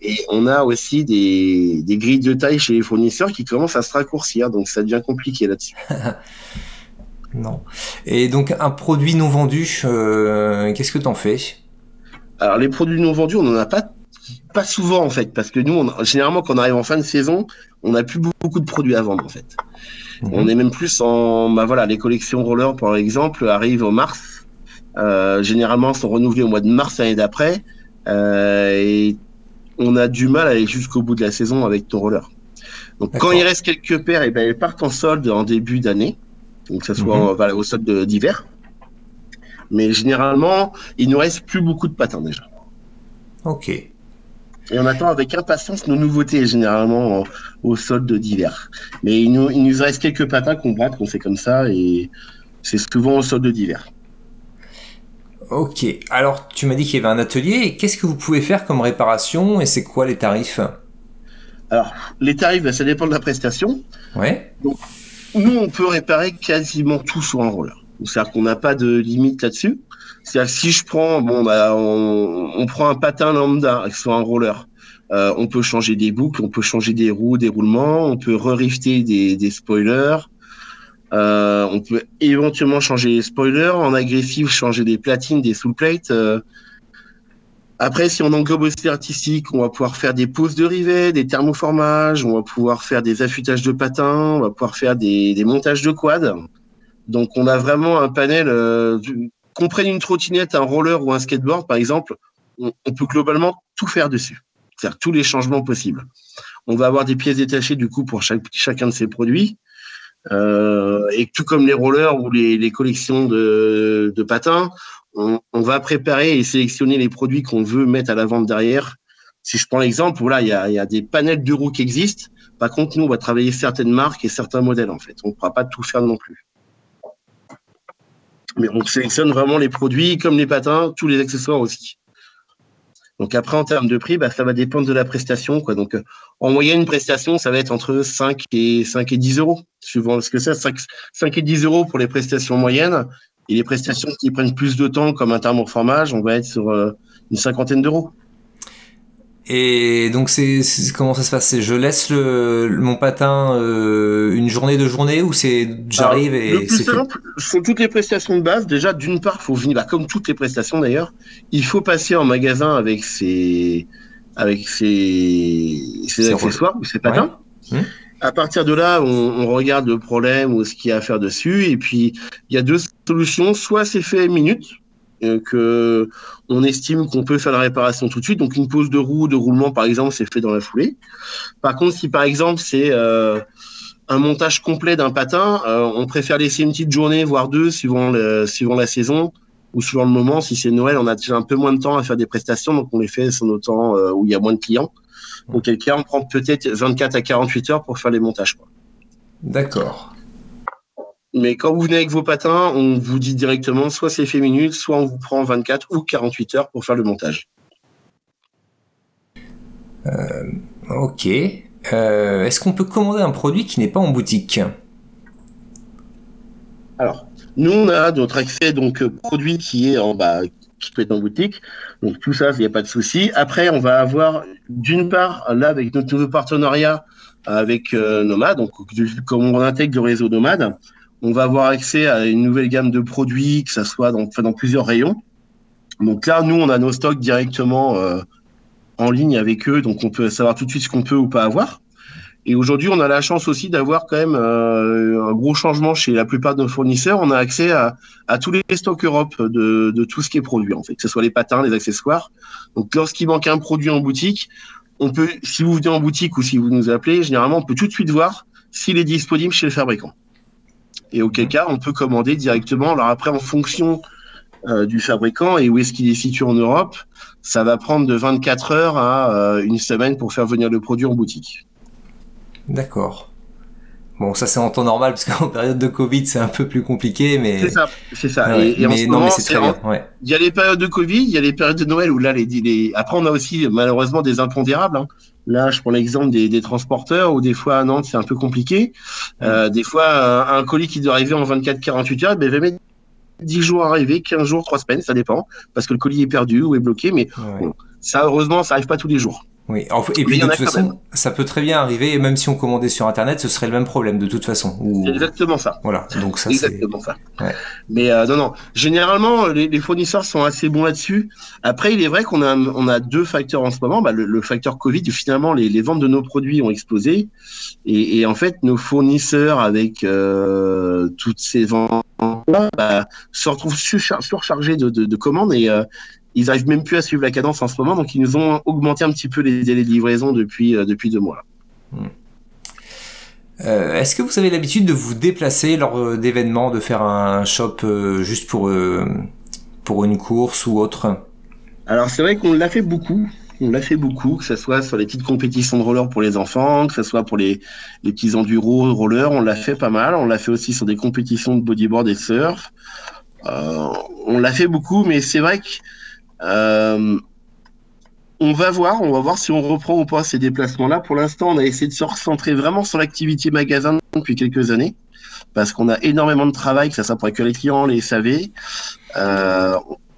Et on a aussi des, des, grilles de taille chez les fournisseurs qui commencent à se raccourcir. Donc, ça devient compliqué là-dessus. non. Et donc, un produit non vendu, euh, qu'est-ce que tu en fais? Alors, les produits non vendus, on n'en a pas pas souvent en fait, parce que nous, on, généralement, quand on arrive en fin de saison, on n'a plus beaucoup de produits à vendre en fait. Mhm. On est même plus en, bah voilà, les collections roller par exemple arrivent au mars. Euh, généralement, sont renouvelées au mois de mars l'année d'après, euh, et on a du mal à aller jusqu'au bout de la saison avec ton roller. Donc, quand il reste quelques paires, et eh ben elles partent en solde en début d'année, donc que ce soit mhm. au solde d'hiver. Mais généralement, il nous reste plus beaucoup de patins déjà. Ok. Et on attend avec impatience nos nouveautés, généralement au solde d'hiver. Mais il nous, il nous reste quelques patins qu'on brade, qu'on fait comme ça, et c'est souvent au solde d'hiver. Ok, alors tu m'as dit qu'il y avait un atelier, qu'est-ce que vous pouvez faire comme réparation et c'est quoi les tarifs? Alors, les tarifs, ben, ça dépend de la prestation. Ouais. Donc, nous, on peut réparer quasiment tout sur un roller. C'est-à-dire qu'on n'a pas de limite là-dessus. C'est-à-dire si je prends, bon, bah, on, prend un patin lambda, soit un roller. Euh, on peut changer des boucles, on peut changer des roues, des roulements, on peut re-rifter des, spoilers. Euh, on peut éventuellement changer les spoilers en agressif, changer des platines, des soul plates. Euh. Après, si on englobe aussi artistique, on va pouvoir faire des poses de rivets, des thermoformages, on va pouvoir faire des affûtages de patins, on va pouvoir faire des, montages de quads. Donc on a vraiment un panel. Qu'on prenne une trottinette, un roller ou un skateboard, par exemple, on, peut globalement tout faire dessus. C'est-à-dire tous les changements possibles. On va avoir des pièces détachées du coup pour chacun de ces produits. Euh, et tout comme les rollers ou les, collections de, patins, on, va préparer et sélectionner les produits qu'on veut mettre à la vente derrière. Si je prends l'exemple, voilà, il y a, des panels de roues qui existent. Par contre, nous, on va travailler certaines marques et certains modèles en fait. On ne pourra pas tout faire non plus. Mais on sélectionne vraiment les produits comme les patins, tous les accessoires aussi. Donc après, en termes de prix, bah, ça va dépendre de la prestation. Quoi. Donc en moyenne, une prestation, ça va être entre 5 et 5 et 10 euros, suivant ce que c'est. 5, 5 et 10 euros pour les prestations moyennes. Et les prestations qui prennent plus de temps, comme un thermoformage, on va être sur euh, une cinquantaine d'euros. Et donc c'est comment ça se passe? Je laisse le, mon patin euh, une journée de journée ou c'est j'arrive et le plus simple sont toutes les prestations de base. Déjà d'une part, faut venir bah, comme toutes les prestations d'ailleurs, il faut passer en magasin avec ses avec ses, ses accessoires ou ses patins. Hum. À partir de là, on, on, regarde le problème ou ce qu'il y a à faire dessus. Et puis, il y a deux solutions. Soit c'est fait minute, que on estime qu'on peut faire la réparation tout de suite. Donc une pose de roue, de roulement par exemple, c'est fait dans la foulée. Par contre, si par exemple c'est euh, un montage complet d'un patin, euh, on préfère laisser une petite journée, voire deux, suivant, le, suivant la saison ou suivant le moment. Si c'est Noël, on a déjà un peu moins de temps à faire des prestations, donc on les fait sur nos temps où il y a moins de clients. Donc quelqu'un on prend peut-être 24 à 48 heures pour faire les montages. D'accord. Mais quand vous venez avec vos patins, on vous dit directement soit c'est fait minutes, soit on vous prend 24 ou 48 heures pour faire le montage. Euh, ok. Euh, est-ce qu'on peut commander un produit qui n'est pas en boutique? Alors, nous on a notre accès donc produit qui est en bas, qui peut être en boutique. Donc tout ça, il n'y a pas de souci. Après, on va avoir d'une part là avec notre nouveau partenariat avec euh, Nomad, donc comme on intègre le réseau Nomad, on va avoir accès à une nouvelle gamme de produits, que ça soit dans, plusieurs rayons. Donc là, nous, on a nos stocks directement euh, en ligne avec eux, donc on peut savoir tout de suite ce qu'on peut ou pas avoir. Et aujourd'hui, on a la chance aussi d'avoir quand même euh, un gros changement chez la plupart de nos fournisseurs. On a accès à, tous les stocks Europe de, de, tout ce qui est produit, en fait, que ce soit les patins, les accessoires. Donc, lorsqu'il manque un produit en boutique, on peut, si vous venez en boutique ou si vous nous appelez, généralement, on peut tout de suite voir s'il est disponible chez le fabricant et auquel cas on peut commander directement. Alors après, en fonction euh, du fabricant et où est-ce qu'il est situé en Europe, ça va prendre de 24 heures à euh, une semaine pour faire venir le produit en boutique. D'accord. Bon, ça c'est en temps normal parce qu'en période de Covid c'est un peu plus compliqué, mais c'est ça, c'est ça. et, mais, non, mais c'est très bien. Il y a les périodes de Covid, il y a les périodes de Noël où là les, les... après on a aussi malheureusement des impondérables. Hein. Là, je prends l'exemple des, des, transporteurs où des fois à Nantes, c'est un peu compliqué. Euh, des fois, un, colis qui doit arriver en 24-48 heures, ben, il va mettre 10 jours à arriver, 15 jours, 3 semaines, ça dépend, parce que le colis est perdu ou est bloqué. Mais ça, heureusement, ça arrive pas tous les jours. Oui, et puis de toute façon, ça peut très bien arriver, même si on commandait sur Internet, ce serait le même problème de toute façon. C'est exactement ça. Voilà, donc ça Exactement ça. Mais euh, non, non, généralement, les, fournisseurs sont assez bons là-dessus. Après, il est vrai qu'on a, on a deux facteurs en ce moment. Bah, le, facteur Covid, finalement, les, les, ventes de nos produits ont explosé. Et, et en fait, nos fournisseurs, avec euh, toutes ces ventes bah, se retrouvent surchargés de, de, de commandes et, euh, ils arrivent même plus à suivre la cadence en ce moment, donc ils nous ont augmenté un petit peu les délais de livraison depuis, euh, depuis deux mois. Hmm. Euh, est-ce que vous avez l'habitude de vous déplacer lors euh, d'événements, de faire un shop juste pour, pour une course ou autre? Alors c'est vrai qu'on l'a fait beaucoup. On l'a fait beaucoup, que ce soit sur les petites compétitions de roller pour les enfants, que ce soit pour les, les petits enduro roller, on l'a fait pas mal. On l'a fait aussi sur des compétitions de bodyboard et surf. on l'a fait beaucoup, mais c'est vrai que euh, on va voir, on va voir si on reprend ou pas ces déplacements-là. Pour l'instant, on a essayé de se recentrer vraiment sur l'activité magasin depuis quelques années, parce qu'on a énormément de travail, que ça soit pour les clients, les SAV. Euh,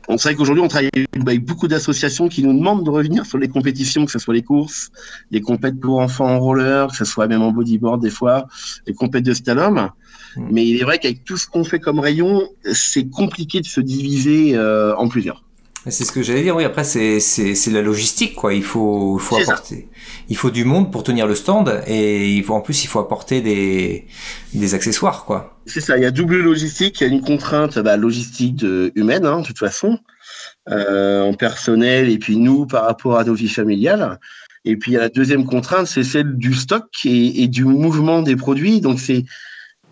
on sait qu'aujourd'hui, on travaille avec beaucoup d'associations qui nous demandent de revenir sur les compétitions, que ce soit les courses, les compètes pour enfants en roller, que ce soit même en bodyboard des fois, les compètes de slalom. Hmm. Mais il est vrai qu'avec tout ce qu'on fait comme rayon, c'est compliqué de se diviser euh, en plusieurs. C'est ce que j'allais dire. Oui, après c'est c'est la logistique quoi. Il faut il faut apporter. Il faut du monde pour tenir le stand et il faut en plus il faut apporter des des accessoires quoi. C'est ça. Il y a double logistique. Il y a une contrainte bah, logistique de, humaine hein, de toute façon euh, en personnel et puis nous par rapport à nos vies familiales. Et puis il y a la deuxième contrainte, c'est celle du stock et, et, du mouvement des produits. Donc c'est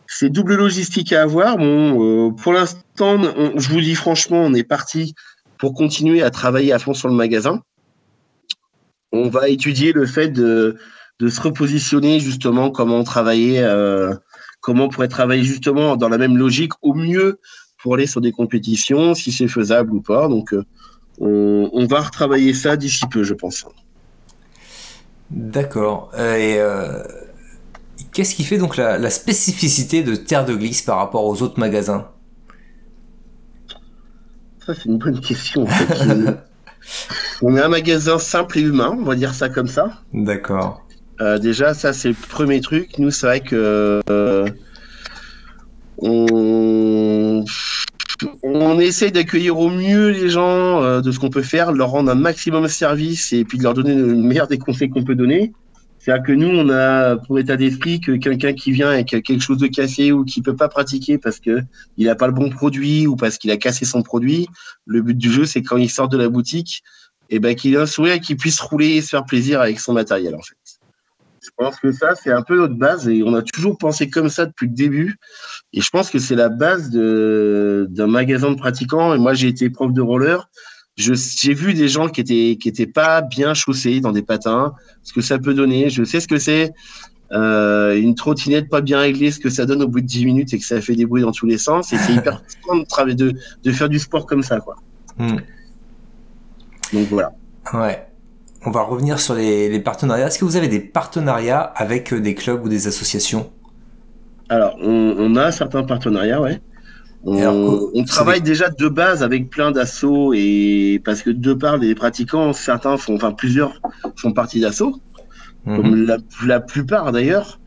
c'est double logistique à avoir. Bon, euh, pour l'instant, je vous dis franchement, on est parti pour continuer à travailler à fond sur le magasin. On va étudier le fait de, se repositionner justement, comment travailler, euh, comment on pourrait travailler justement dans la même logique au mieux pour aller sur des compétitions, si c'est faisable ou pas. Donc, euh, on, va retravailler ça d'ici peu, je pense. D'accord. Et euh, qu'est-ce qui fait donc la, spécificité de Terre de Glisse par rapport aux autres magasins? Ça, c'est une bonne question. En fait. on est un magasin simple et humain, on va dire ça comme ça. D'accord. Euh, déjà, ça, c'est le premier truc. Nous, c'est vrai que euh, on, on essaye d'accueillir au mieux les gens euh, de ce qu'on peut faire, leur rendre un maximum de service et puis de leur donner le meilleur des conseils qu'on peut donner. C'est-à-dire que nous, on a pour état d'esprit que quelqu'un qui vient avec quelque chose de cassé ou qui peut pas pratiquer parce que il a pas le bon produit ou parce qu'il a cassé son produit, le but du jeu, c'est quand il sort de la boutique, et eh ben qu'il ait un sourire et qu'il puisse rouler et se faire plaisir avec son matériel en fait. Je pense que ça, c'est un peu notre base et on a toujours pensé comme ça depuis le début. Et je pense que c'est la base d'un magasin de pratiquants. Et moi, j'ai été prof de roller. J'ai vu des gens qui étaient qui étaient pas bien chaussés dans des patins, ce que ça peut donner. Je sais ce que c'est euh, une trottinette pas bien réglée, ce que ça donne au bout de 10 minutes et que ça fait des bruits dans tous les sens. Et c'est hyper de, de, de faire du sport comme ça, quoi. Hmm. Donc voilà. Ouais on va revenir sur les, partenariats. Est-ce que vous avez des partenariats avec euh, des clubs ou des associations? Alors, on, a certains partenariats, ouais. On, travaille déjà de base avec plein d'assauts et parce que de part des pratiquants, certains font, enfin plusieurs font partie d'assauts, mhm. comme la, plupart d'ailleurs.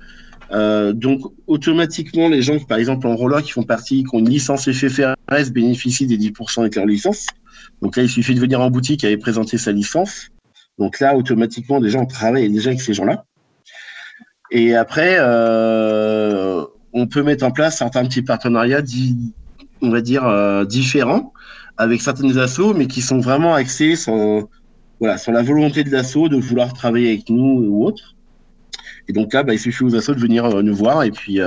Euh, donc automatiquement, les gens, par exemple en roller, qui font partie, qui ont une licence FFRS, bénéficient des 10% avec leur licence. Donc là, il suffit de venir en boutique et présenter sa licence. Donc là, automatiquement, déjà, on travaille déjà avec ces gens-là. Et après, euh, on peut mettre en place certains petits partenariats, on va dire, euh, différents avec certaines assos, mais qui sont vraiment axés sur, voilà, sur la volonté de l'asso de vouloir travailler avec nous ou autre. Et donc là, bah, il suffit aux assos de venir euh, nous voir et puis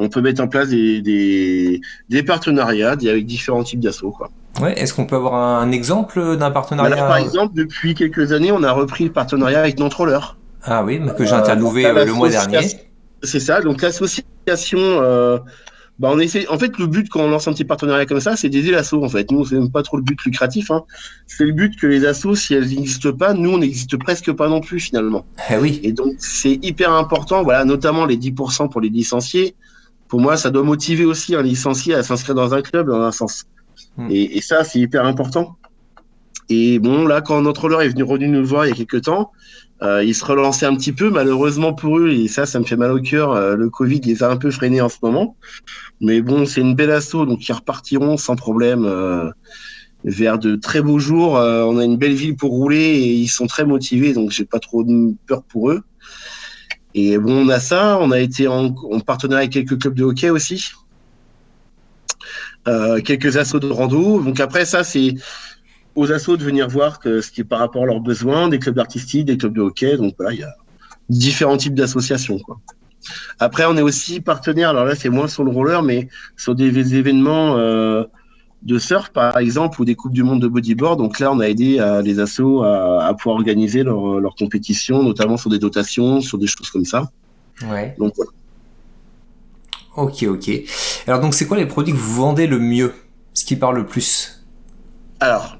on peut mettre en place des, des, partenariats avec différents types d'assos. Ouais, est-ce qu'on peut avoir un exemple d'un partenariat Par exemple, depuis quelques années, on a repris le partenariat avec Notre-Roller. Ah oui, que j'ai interviewé euh, le mois dernier. C'est ça, donc l'association, euh, bah on essaie, en fait, le but quand on lance un petit partenariat comme ça, c'est d'aider l'asso, en fait. Nous, c'est même pas trop le but lucratif, hein. C'est le but que les assos, si elles n'existent pas, nous, on n'existe presque pas non plus, finalement. Eh oui. Et donc, c'est hyper important, voilà, notamment les 10% pour les licenciés. Pour moi, ça doit motiver aussi un licencié à s'inscrire dans un club, dans un sens. Hmm. Et, ça, c'est hyper important. Et bon, là, quand notre roller est venu, revenu nous voir il y a quelques temps, euh, il se relançait un petit peu, malheureusement pour eux, et ça, ça me fait mal au cœur. Euh, le Covid les a un peu freinés en ce moment. Mais bon, c'est une belle asso, donc ils repartiront sans problème euh, vers de très beaux jours. Euh, on a une belle ville pour rouler et ils sont très motivés, donc j'ai pas trop de peur pour eux. Et bon, on a ça. On a été en, en partenariat avec quelques clubs de hockey aussi. Quelques assauts de rando. Donc après ça, c'est aux assauts de venir voir que ce qui est par rapport à leurs besoins, des clubs artistiques, des clubs de hockey. Donc voilà, il y a différents types d'associations. Après, on est aussi partenaire. Alors là, c'est moins sur le roller, mais sur des événements euh, de surf, par exemple, ou des coupes du monde de bodyboard. Donc là, on a aidé euh, les assos à, pouvoir organiser leur, leur compétition, notamment sur des dotations, sur des choses comme ça. Ouais. Donc voilà. Ok, ok. Alors donc c'est quoi les produits que vous vendez le mieux? Ce qui parle le plus? Alors,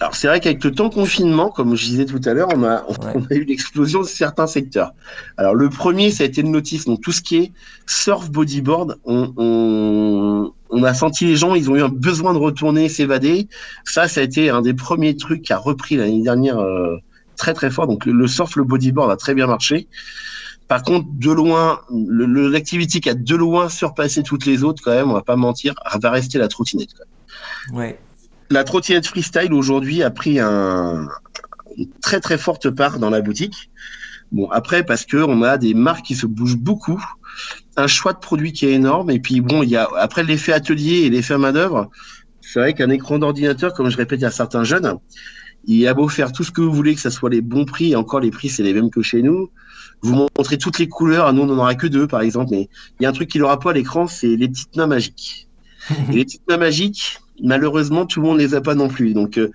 alors c'est vrai qu'avec le temps confinement, comme je disais tout à l'heure, on a, on a eu l'explosion de certains secteurs. Alors le premier, ça a été le notice. Donc tout ce qui est surf bodyboard, on, on, on a senti les gens, ils ont eu un besoin de retourner, s'évader. Ça, ça a été un des premiers trucs qui a repris l'année dernière euh, très très fort. Donc le surf, le bodyboard a très bien marché. Par contre, de loin, l'activité qui a de loin surpassé toutes les autres, quand même, on va pas mentir, va rester la trottinette. Ouais. La trottinette freestyle aujourd'hui a pris un, une très très forte part dans la boutique. Bon, après, parce que on a des marques qui se bougent beaucoup, un choix de produits qui est énorme, et puis bon, il y a après l'effet atelier et l'effet main d'œuvre. C'est vrai qu'un écran d'ordinateur, comme je répète à certains jeunes, il a beau faire tout ce que vous voulez, que ce soit les bons prix, et encore les prix c'est les mêmes que chez nous. Vous montrez toutes les couleurs, nous on n'en aura que deux par exemple, mais il y a un truc qui n'aura pas à l'écran, c'est les petites mains magiques. et les petites mains magiques, malheureusement, tout le monde les a pas non plus. Donc euh,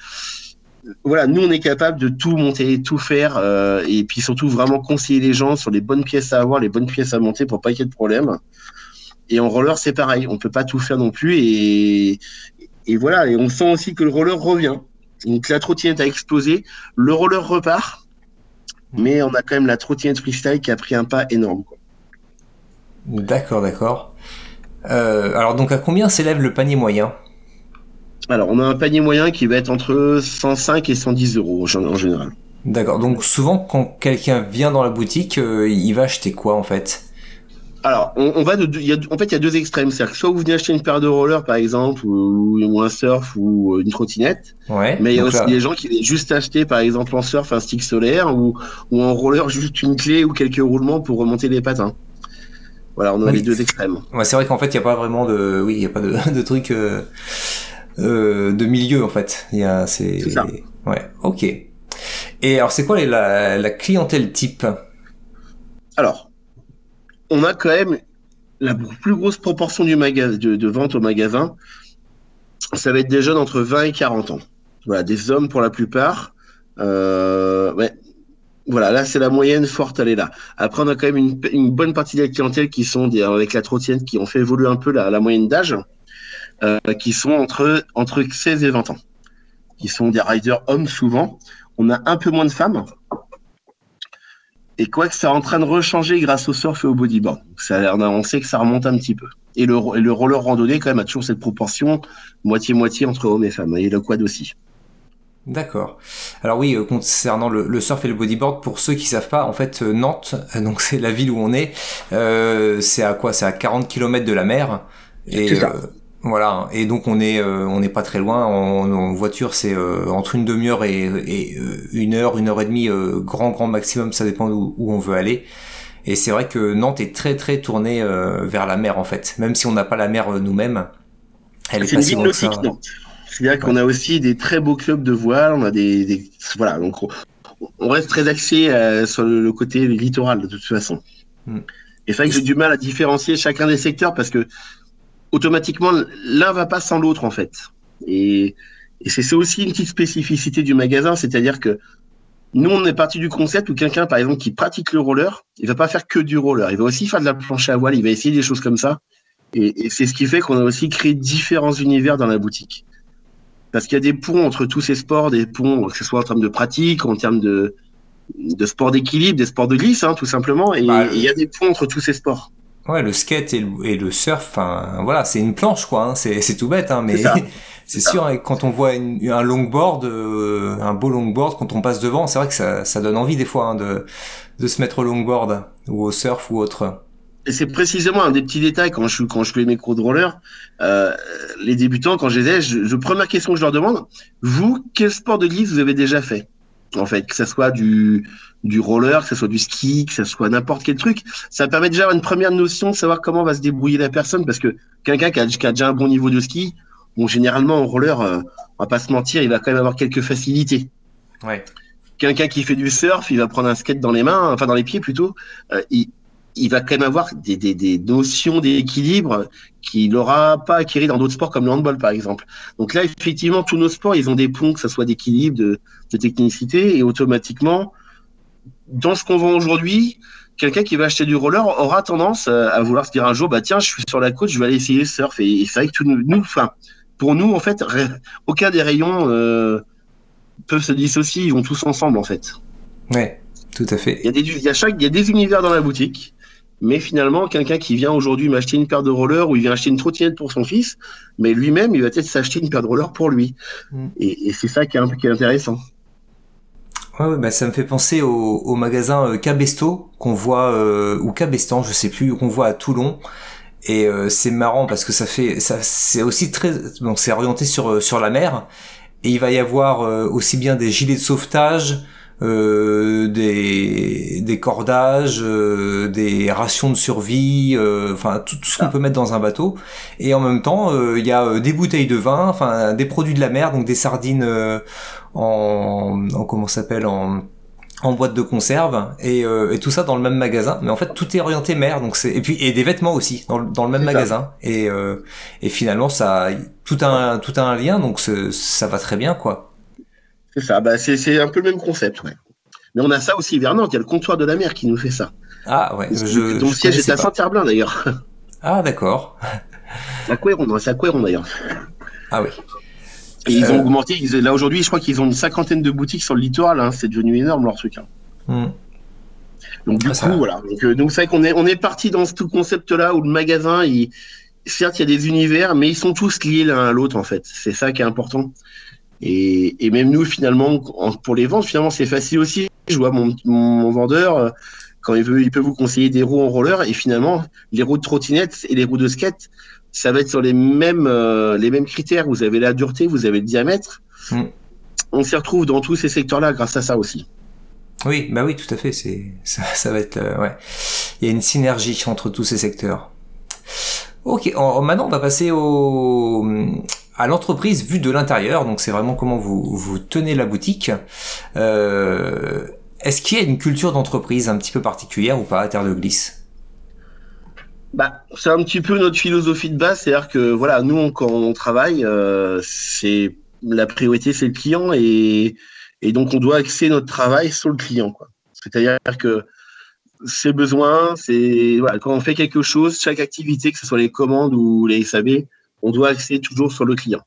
voilà, nous on est capable de tout monter, tout faire, euh, et puis surtout vraiment conseiller les gens sur les bonnes pièces à avoir, les bonnes pièces à monter pour pas qu'il y ait de problème. Et en roller c'est pareil, on peut pas tout faire non plus, et, et voilà, et on sent aussi que le roller revient. Donc la trottinette a explosé, le roller repart, mais on a quand même la trottinette freestyle qui a pris un pas énorme. D'accord, d'accord. Euh, alors donc à combien s'élève le panier moyen? Alors on a un panier moyen qui va être entre 105 et 110 euros en général. D'accord, donc souvent quand quelqu'un vient dans la boutique, euh, il va acheter quoi en fait? Alors, on, va de, y a, en fait, il y a deux extrêmes. C'est-à-dire que soit vous venez acheter une paire de rollers, par exemple, ou, un surf ou une trottinette. Ouais. Mais il y a aussi des gens qui viennent juste acheter, par exemple, en surf un stick solaire ou, ou en roller juste une clé ou quelques roulements pour remonter les patins. Voilà, on a les deux extrêmes. Ouais, c'est vrai qu'en fait, il n'y a pas vraiment de, oui, il y a pas de, de truc euh, euh, de milieu en fait. Il y a, c'est, ouais, ok. Et alors, c'est quoi la, la clientèle type? Alors, on a quand même la plus grosse proportion du magasin, de, vente au magasin. Ça va être des jeunes entre 20 et 40 ans. Voilà, des hommes pour la plupart. Euh, ouais. Voilà, là c'est la moyenne forte, elle est là. Après, on a quand même une, bonne partie de la clientèle qui sont des, avec la trottinette qui ont fait évoluer un peu la, moyenne d'âge, qui sont entre, entre 16 et 20 ans, qui sont des riders hommes souvent. On a un peu moins de femmes, et quoi que c'est en train de rechanger grâce au surf et au bodyboard. Ça, on sait que ça remonte un petit peu. Et le, le roller randonnée, quand même, a toujours cette proportion moitié-moitié entre hommes et femmes. Et le quad aussi. D'accord. Alors oui, euh, concernant le, surf et le bodyboard, pour ceux qui savent pas, en fait, euh, Nantes, donc c'est la ville où on est, euh, c'est à quoi? C'est à 40 km de la mer. Et, ça. Voilà, et donc on est euh, on n'est pas très loin. En, voiture, c'est euh, entre une demi-heure et, et, euh, une heure, une heure et demie, grand grand maximum. Ça dépend où, où on veut aller. Et c'est vrai que Nantes est très très tournée vers la mer en fait, même si on n'a pas la mer nous-mêmes. Elle est, une ville nautique, Nantes. C'est-à-dire qu'on a aussi des très beaux clubs de voile. On a des, des voilà, donc on reste très axé sur le, côté littoral de toute façon. Hmm. Et c'est vrai que j'ai du mal à différencier chacun des secteurs parce que automatiquement, l'un va pas sans l'autre en fait. Et, c'est aussi une petite spécificité du magasin, c'est-à-dire que nous, on est parti du concept où quelqu'un, par exemple, qui pratique le roller, il va pas faire que du roller, il va aussi faire de la planche à voile, il va essayer des choses comme ça. Et, c'est ce qui fait qu'on a aussi créé différents univers dans la boutique. Parce qu'il y a des ponts entre tous ces sports, des ponts, que ce soit en termes de pratique, en termes de, de sport d'équilibre, des sports de glisse, hein, tout simplement. Et bah, il y a des ponts entre tous ces sports. Ouais, le skate et le, et le surf, enfin voilà, c'est une planche quoi. Hein, c'est c'est tout bête, hein, mais c'est sûr. Et quand on voit un longboard, euh, un beau longboard, quand on passe devant, c'est vrai que ça, ça donne envie des fois hein, de de se mettre au longboard ou au surf ou autre. Et c'est précisément un des petits détails quand je quand je fais mes cours de roller. Euh, les débutants, quand je les ai, je, première question que je leur demande, vous, quel sport de glisse vous avez déjà fait? En fait, que ça soit du du roller, que ce soit du ski, que ce soit n'importe quel truc. Ça permet déjà une première notion de savoir comment va se débrouiller la personne, parce que quelqu'un qui, a, déjà un bon niveau de ski, bon, généralement, en roller, euh, on va pas se mentir, il va quand même avoir quelques facilités. Ouais. Quelqu'un qui fait du surf, il va prendre un skate dans les mains, enfin dans les pieds plutôt, euh, il, il va quand même avoir des, des, des notions d'équilibre qu'il n'aura pas acquis dans d'autres sports comme le handball par exemple. Donc là, effectivement, tous nos sports, ils ont des ponts, que ce soit d'équilibre, de, de technicité, et automatiquement, dans ce qu'on vend aujourd'hui, quelqu'un qui va acheter du roller aura tendance à vouloir se dire un jour, bah tiens, je suis sur la côte, je vais aller essayer le surf. Et, c'est vrai que nous, enfin, pour nous, en fait, aucun des rayons euh, peuvent se dissocier, ils vont tous ensemble, en fait. Ouais, tout à fait. Il y a des, il y a chaque, il y a des univers dans la boutique. Mais finalement, quelqu'un qui vient aujourd'hui m'acheter une paire de rollers ou il vient acheter une trottinette pour son fils, mais lui-même, il va peut-être s'acheter une paire de rollers pour lui. Mm. Et, et c'est ça qui est, qui est intéressant. Ouais, bah ça me fait penser au, au magasin euh, Cabesto qu'on voit euh, ou Cabestan, je sais plus, qu'on voit à Toulon. Et c'est marrant parce que ça fait, ça, c'est aussi très, donc c'est orienté sur sur la mer. Et il va y avoir aussi bien des gilets de sauvetage, euh, des, des cordages, euh, des rations de survie, euh, enfin tout, ce qu'on peut mettre dans un bateau. Et en même temps, il y a des bouteilles de vin, enfin des produits de la mer, donc des sardines en, en comment s'appelle en en boîte de conserve. Et, et, tout ça dans le même magasin. Mais en fait tout est orienté mer donc c'est et puis et des vêtements aussi dans, dans le même magasin. Et et finalement ça tout un tout un lien donc ça va très bien quoi c'est ça, bah, c'est un peu le même concept, ouais. Mais on a ça aussi vers Nantes, il y a le comptoir de la mer qui nous fait ça. Ah ouais, je, Ton siège est à Saint-Herblain d'ailleurs. Ah d'accord. À Couéron, c'est à Couéron d'ailleurs. Ah oui. Et ils ont euh. augmenté, là aujourd'hui je crois qu'ils ont une cinquantaine de boutiques sur le littoral, hein. c'est devenu énorme leur truc. Hein. Hmm. Donc du ah, coup, voilà. Donc, euh, donc c'est vrai qu'on est, on est parti dans ce tout concept-là où le magasin, il, certes il y a des univers, mais ils sont tous liés l'un à l'autre en fait. C'est ça qui est important. Et, et, même nous, finalement, pour les ventes, finalement, c'est facile aussi. Je vois mon, mon, vendeur, euh, quand il veut, il peut vous conseiller des roues en roller. Et finalement, les roues de trottinette et les roues de skate, ça va être sur les mêmes, euh, les mêmes critères. Vous avez la dureté, vous avez le diamètre. Mm. On s'y retrouve dans tous ces secteurs-là grâce à ça aussi. Oui, bah oui, tout à fait. C'est ça, ça va être euh, ouais. Il y a une synergie entre tous ces secteurs. Ok, maintenant on va passer à l'entreprise vue de l'intérieur. Donc c'est vraiment comment vous, vous tenez la boutique. Euh, Est-ce qu'il y a une culture d'entreprise un petit peu particulière ou pas à Terre de Glisse bah, c'est un petit peu notre philosophie de base, c'est-à-dire que voilà, nous quand on travaille, euh, c'est la priorité c'est le client et, et donc on doit axer notre travail sur le client. C'est-à-dire que ses besoins, c'est voilà, quand on fait quelque chose, chaque activité, que ce soit les commandes ou les SAB, on doit axer toujours sur le client.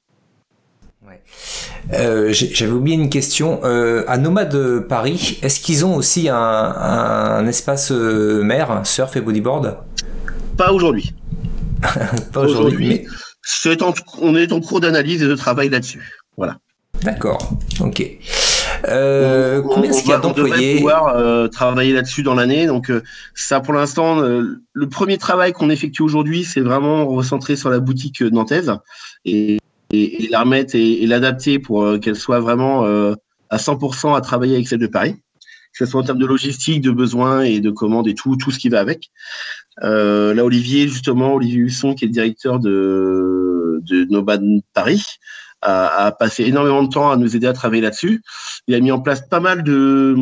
Euh, j'avais oublié une question. Euh, à Nomade Paris, est-ce qu'ils ont aussi un, espace euh, mer, surf et bodyboard? Pas aujourd'hui. Pas aujourd'hui. on est en cours d'analyse et de travail là-dessus. Voilà. D'accord. Ok. Euh, combien est-ce qu'il y a d'employés pouvoir euh, travailler là-dessus dans l'année. Donc euh, ça, pour l'instant, euh, le premier travail qu'on effectue aujourd'hui, c'est vraiment recentrer sur la boutique nantaise et, et, la remettre et, l'adapter pour qu'elle soit vraiment à 100% à travailler avec celle de Paris, que ce soit en termes de logistique, de besoins et de commandes et tout, tout ce qui va avec. là, Olivier, justement, Olivier Husson, qui est le directeur de, de Paris, a, passé énormément de temps à nous aider à travailler là-dessus. Il a mis en place pas mal de,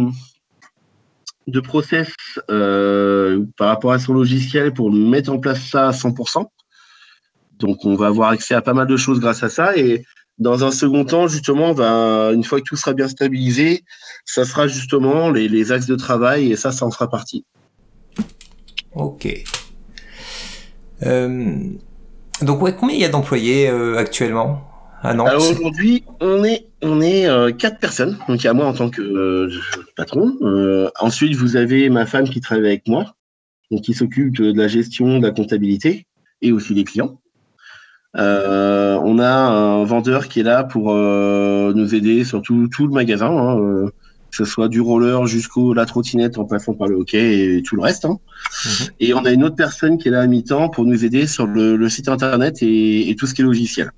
de process euh, par rapport à son logiciel pour mettre en place ça à 100%. Donc, on va avoir accès à pas mal de choses grâce à ça. Et dans un second temps, justement, va, une fois que tout sera bien stabilisé, ça sera justement les, les axes de travail et ça, ça en fera partie. Ok. Euh, donc, ouais, combien il y a d'employés euh, actuellement? Alors aujourd'hui, on est on est euh, quatre personnes. Donc il y a moi en tant que euh, patron. Euh, ensuite, vous avez ma femme qui travaille avec moi, donc qui s'occupe de, la gestion, de la comptabilité et aussi des clients. on a un vendeur qui est là pour nous aider sur tout, le magasin, hein, que ce soit du roller jusqu'au la trottinette en passant par le hockey et tout le reste. Hein. Mhm. Et on a une autre personne qui est là à mi-temps pour nous aider sur le, site internet et, et tout ce qui est logiciel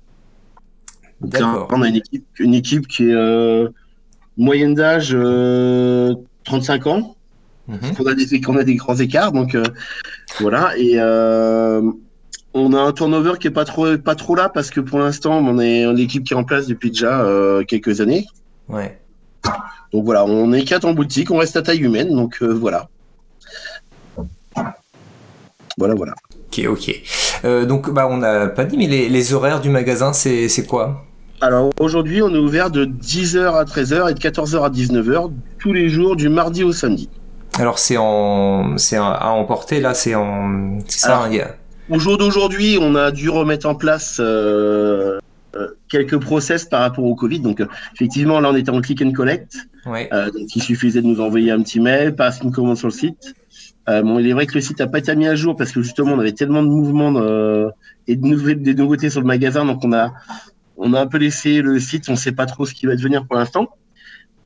on a une équipe, une équipe qui est euh, moyenne d'âge 35 euh, ans. Mhm. On, a des, on a des grands écarts, donc euh, voilà. Et on a un turnover qui est pas trop, pas trop là parce que pour l'instant, on est l'équipe qui est en place depuis déjà quelques années. Ouais. Donc voilà, on est quatre en boutique, on reste à taille humaine, donc voilà. Voilà, voilà. Ok, ok. donc, bah, on n'a pas dit, mais les, les horaires du magasin, c'est quoi? Alors aujourd'hui, on est ouvert de 10h à 13h et de 14h à 19h tous les jours du mardi au samedi. Alors c'est en c'est à emporter là, c'est en c'est ça. Hein, au jour d'aujourd'hui, on a dû remettre en place euh, euh, quelques process par rapport au Covid. Donc euh, effectivement, là on était en click and collect. Ouais. donc il suffisait de nous envoyer un petit mail, passer une commande sur le site. bon, il est vrai que le site n'a pas été mis à jour parce que justement on avait tellement de mouvements et de, de nouveautés sur le magasin, donc on a on a un peu laissé le site, on ne sait pas trop ce qui va devenir pour l'instant,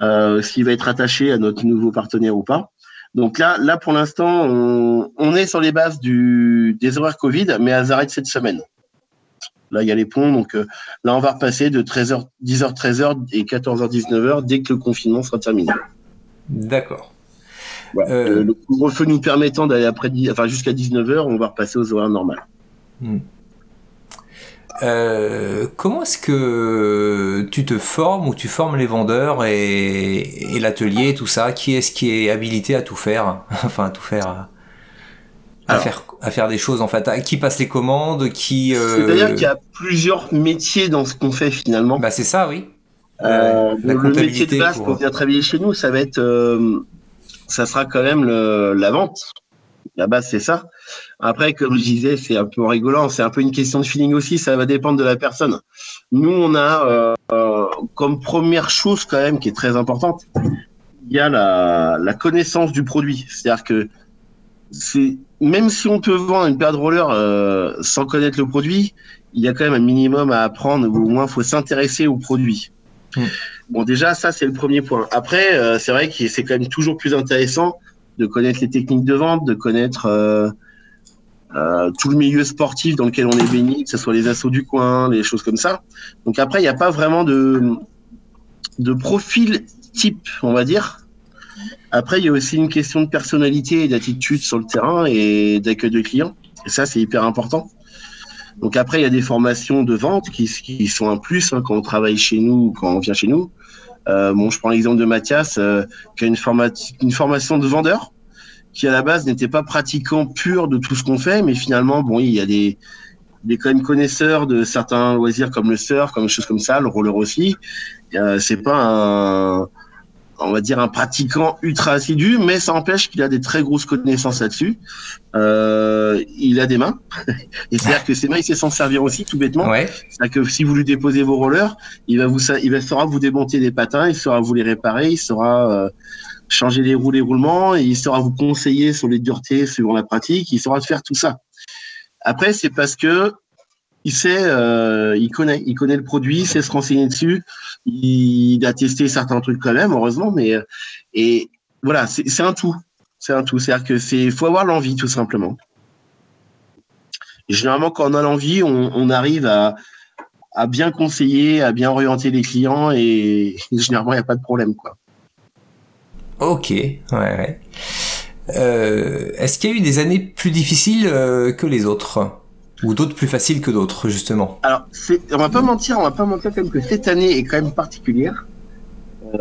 euh, s'il va être attaché à notre nouveau partenaire ou pas. Donc là, là pour l'instant, on, est sur les bases du, des horaires Covid, mais elles arrêtent cette semaine. Là, il y a les ponts, donc euh, là, on va repasser de 13h, 10h, 13h et 14h, 19h dès que le confinement sera terminé. D'accord. Euh, le couvre-feu nous permettant d'aller après, enfin jusqu'à 19h, on va repasser aux horaires normales. Hmm. Euh, comment est-ce que tu te formes ou tu formes les vendeurs et, l'atelier, tout ça? Qui est-ce qui est habilité à tout faire? Enfin, à tout faire à, faire à faire des choses en fait. qui passe les commandes Qui euh, C'est-à-dire qu'il y a plusieurs métiers dans ce qu'on fait finalement. Bah c'est ça, oui. Euh, le métier de base pour... vient travailler chez nous, ça va être, ça sera quand même le, la vente. La base, c'est ça. Après, comme je disais, c'est un peu rigolant, c'est un peu une question de feeling aussi, ça va dépendre de la personne. Nous, on a euh, comme première chose quand même qui est très importante, il y a la, connaissance du produit. C'est-à-dire que c'est même si on peut vendre une paire de rollers euh, sans connaître le produit, il y a quand même un minimum à apprendre, ou au moins il faut s'intéresser au produit. Mmh. Bon, déjà, ça, c'est le premier point. Après, euh, c'est vrai que c'est quand même toujours plus intéressant de connaître les techniques de vente, de connaître euh, tout le milieu sportif dans lequel on est béni, que ce soit les assauts du coin, les choses comme ça. Donc après, il n'y a pas vraiment de, de profil type, on va dire. Après, il y a aussi une question de personnalité et d'attitude sur le terrain et d'accueil de clients. Et ça, c'est hyper important. Donc après, il y a des formations de vente qui, qui sont un plus hein, quand on travaille chez nous, quand on vient chez nous. Euh, bon, je prends l'exemple de Mathias, euh, qui a une formation de vendeur, qui à la base n'était pas pratiquant pur de tout ce qu'on fait, mais finalement, bon, il y a des, des quand même connaisseurs de certains loisirs comme le surf, comme des choses comme ça, le roller aussi. Euh, c'est pas un on va dire un pratiquant ultra assidu, mais ça empêche qu'il a des très grosses connaissances là-dessus. Euh, il a des mains, et c'est-à-dire que ses mains, il sait s'en servir aussi, tout bêtement. C'est-à-dire que si vous lui déposez vos rollers, il va vous, il va saura vous démonter des patins, il saura vous les réparer, il saura euh, changer les roues, les roulements, et il saura vous conseiller sur les duretés suivant la pratique, il saura faire tout ça. Après, c'est parce que il sait, euh, il connaît, il connaît le produit, il sait se renseigner dessus. Il a testé certains trucs quand même, heureusement, mais et voilà, c'est un tout, c'est un tout. C'est-à-dire que c'est, faut avoir l'envie tout simplement. généralement, quand on a l'envie, on, arrive à, à bien conseiller, à bien orienter les clients et, généralement, il n'y a pas de problème, quoi. Ok, ouais. ouais. Euh, est-ce qu'il y a eu des années plus difficiles euh, que les autres? Ou d'autres plus faciles que d'autres, justement? Alors, on va pas mentir, on va pas mentir quand même que cette année est quand même particulière.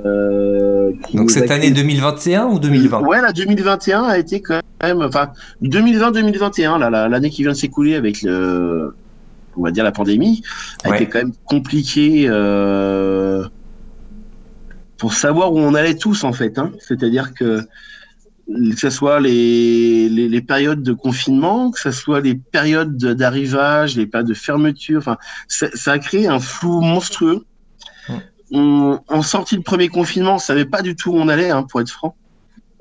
Euh, Donc cette année 2021 ou 2020 Ouais, la 2021 a été quand même, enfin 2020-2021, l'année qui vient de s'écouler avec le, on va dire la pandémie, a été quand même compliquée euh, pour savoir où on allait tous en fait. Hein. C'est-à-dire que que ce soit les, les, périodes de confinement, que ce soit les périodes d'arrivage, les périodes de fermeture, enfin, ça, a créé un flou monstrueux. On, on sortit le premier confinement, on savait pas du tout où on allait, hein, pour être franc.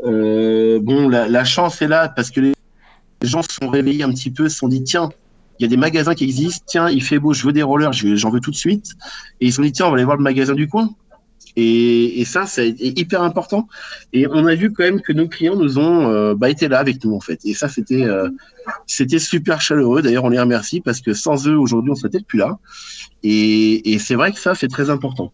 Euh, bon, la, la, chance est là parce que les gens se sont réveillés un petit peu, se sont dit tiens, il y a des magasins qui existent, tiens, il fait beau, je veux des rollers, j'en veux tout de suite. Et ils se sont dit tiens, on va aller voir le magasin du coin. Et, et, ça, c'est hyper important. Et on a vu quand même que nos clients nous ont euh, bah, été là avec nous en fait. Et ça, c'était euh, c'était super chaleureux. D'ailleurs, on les remercie parce que sans eux, aujourd'hui, on serait peut-être plus là. Et, et c'est vrai que ça, c'est très important.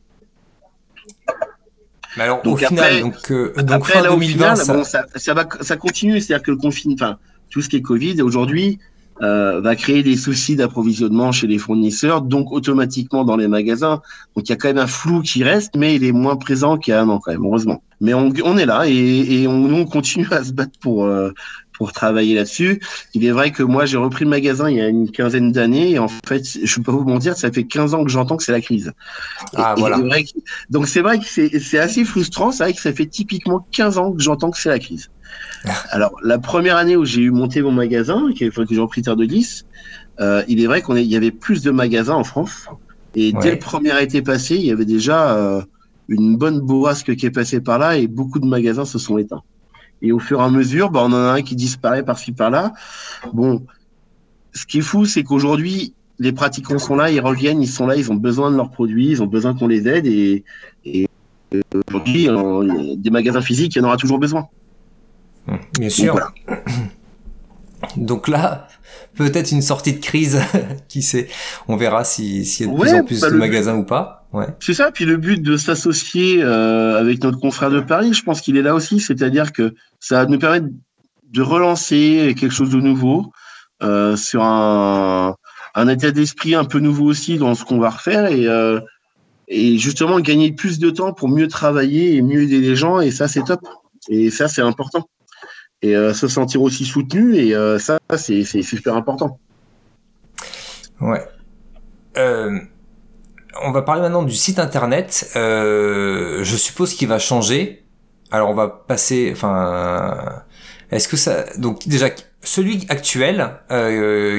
Mais alors, donc au après, final, donc, euh, donc après, fin 2020, ça... Bon, ça, ça, va, ça continue. C'est-à-dire que le confinement, enfin, tout ce qui est Covid, aujourd'hui, euh, va créer des soucis d'approvisionnement chez les fournisseurs, donc automatiquement dans les magasins. Donc il y a quand même un flou qui reste, mais il est moins présent qu'il y a un an quand même, heureusement. Mais on, on est là et, et on, on, continue à se battre pour euh, pour travailler là-dessus. Il est vrai que moi j'ai repris le magasin il y a une quinzaine d'années et en fait, je peux pas vous mentir, ça fait 15 ans que j'entends que c'est la crise. Ah, voilà. donc c'est vrai que c'est assez frustrant, c'est vrai que ça fait typiquement 15 ans que j'entends que c'est la crise. Alors, la première année où j'ai eu monté mon magasin, qui que j'ai repris Terre de Glisse, euh, il est vrai qu'il y avait plus de magasins en France. Et dès le premier été passé, il y avait déjà euh, une bonne bourrasque qui est passée par là et beaucoup de magasins se sont éteints. Et au fur et à mesure, bah, on en a un qui disparaît par-ci par-là. Bon, ce qui est fou, c'est qu'aujourd'hui, les pratiquants sont là, ils reviennent, ils sont là, ils ont besoin de leurs produits, ils ont besoin qu'on les aide. Et, et aujourd'hui, des magasins physiques, il y en aura toujours besoin. Bien sûr. Donc, là, peut-être une sortie de crise, qui sait. On verra s'il y a de plus en plus bah, de magasins ou pas. Ouais. C'est ça. Puis le but de s'associer euh, avec notre confrère de Paris, je pense qu'il est là aussi. C'est-à-dire que ça nous permet de relancer quelque chose de nouveau euh, sur un, un état d'esprit un peu nouveau aussi dans ce qu'on va refaire et, euh, et justement gagner plus de temps pour mieux travailler et mieux aider les gens. Et ça, c'est top. Et ça, c'est important et euh, se sentir aussi soutenu. Et euh, ça, c'est super important. Ouais. Euh, on va parler maintenant du site internet. je suppose qu'il va changer. Alors on va passer. Enfin, est-ce que ça. Donc déjà, celui actuel,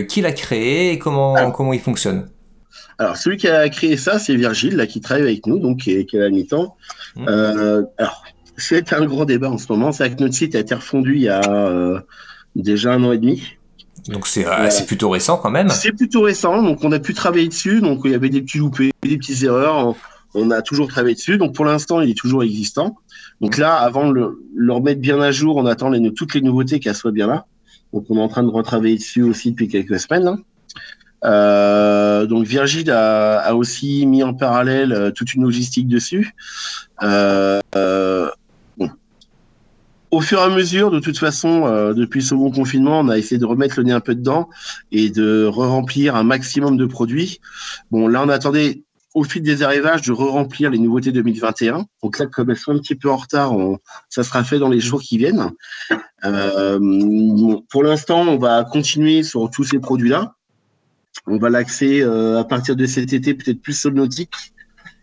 qui l'a créé et comment comment il fonctionne? Alors, celui qui a créé ça, c'est Virgile, là, qui travaille avec nous, donc qui est, qui est à mi-temps. Mmh. alors, c'est un gros débat en ce moment. C'est que notre site a été refondu il y a euh, déjà un an et demi. Donc c'est euh, plutôt récent quand même. C'est plutôt récent, donc on a pu travailler dessus. Donc il y avait des petits loupés, des petites erreurs. On, a toujours travaillé dessus. Donc pour l'instant, il est toujours existant. Donc là, avant de le, remettre bien à jour, on attend les, toutes les nouveautés qu'elles soient bien là. Donc on est en train de retravailler dessus aussi depuis quelques semaines. Euh, donc Virgile a, a, aussi mis en parallèle euh, toute une logistique dessus. Euh, au fur et à mesure, de toute façon, euh, depuis ce bon confinement, on a essayé de remettre le nez un peu dedans et de re-remplir un maximum de produits. Bon, là, on attendait au fil des arrivages de re-remplir les nouveautés 2021. Donc là, comme elles sont un petit peu en retard, ça sera fait dans les jours qui viennent. Euh, pour l'instant, on va continuer sur tous ces produits-là. On va l'axer euh, à partir de cet été, peut-être plus nautique,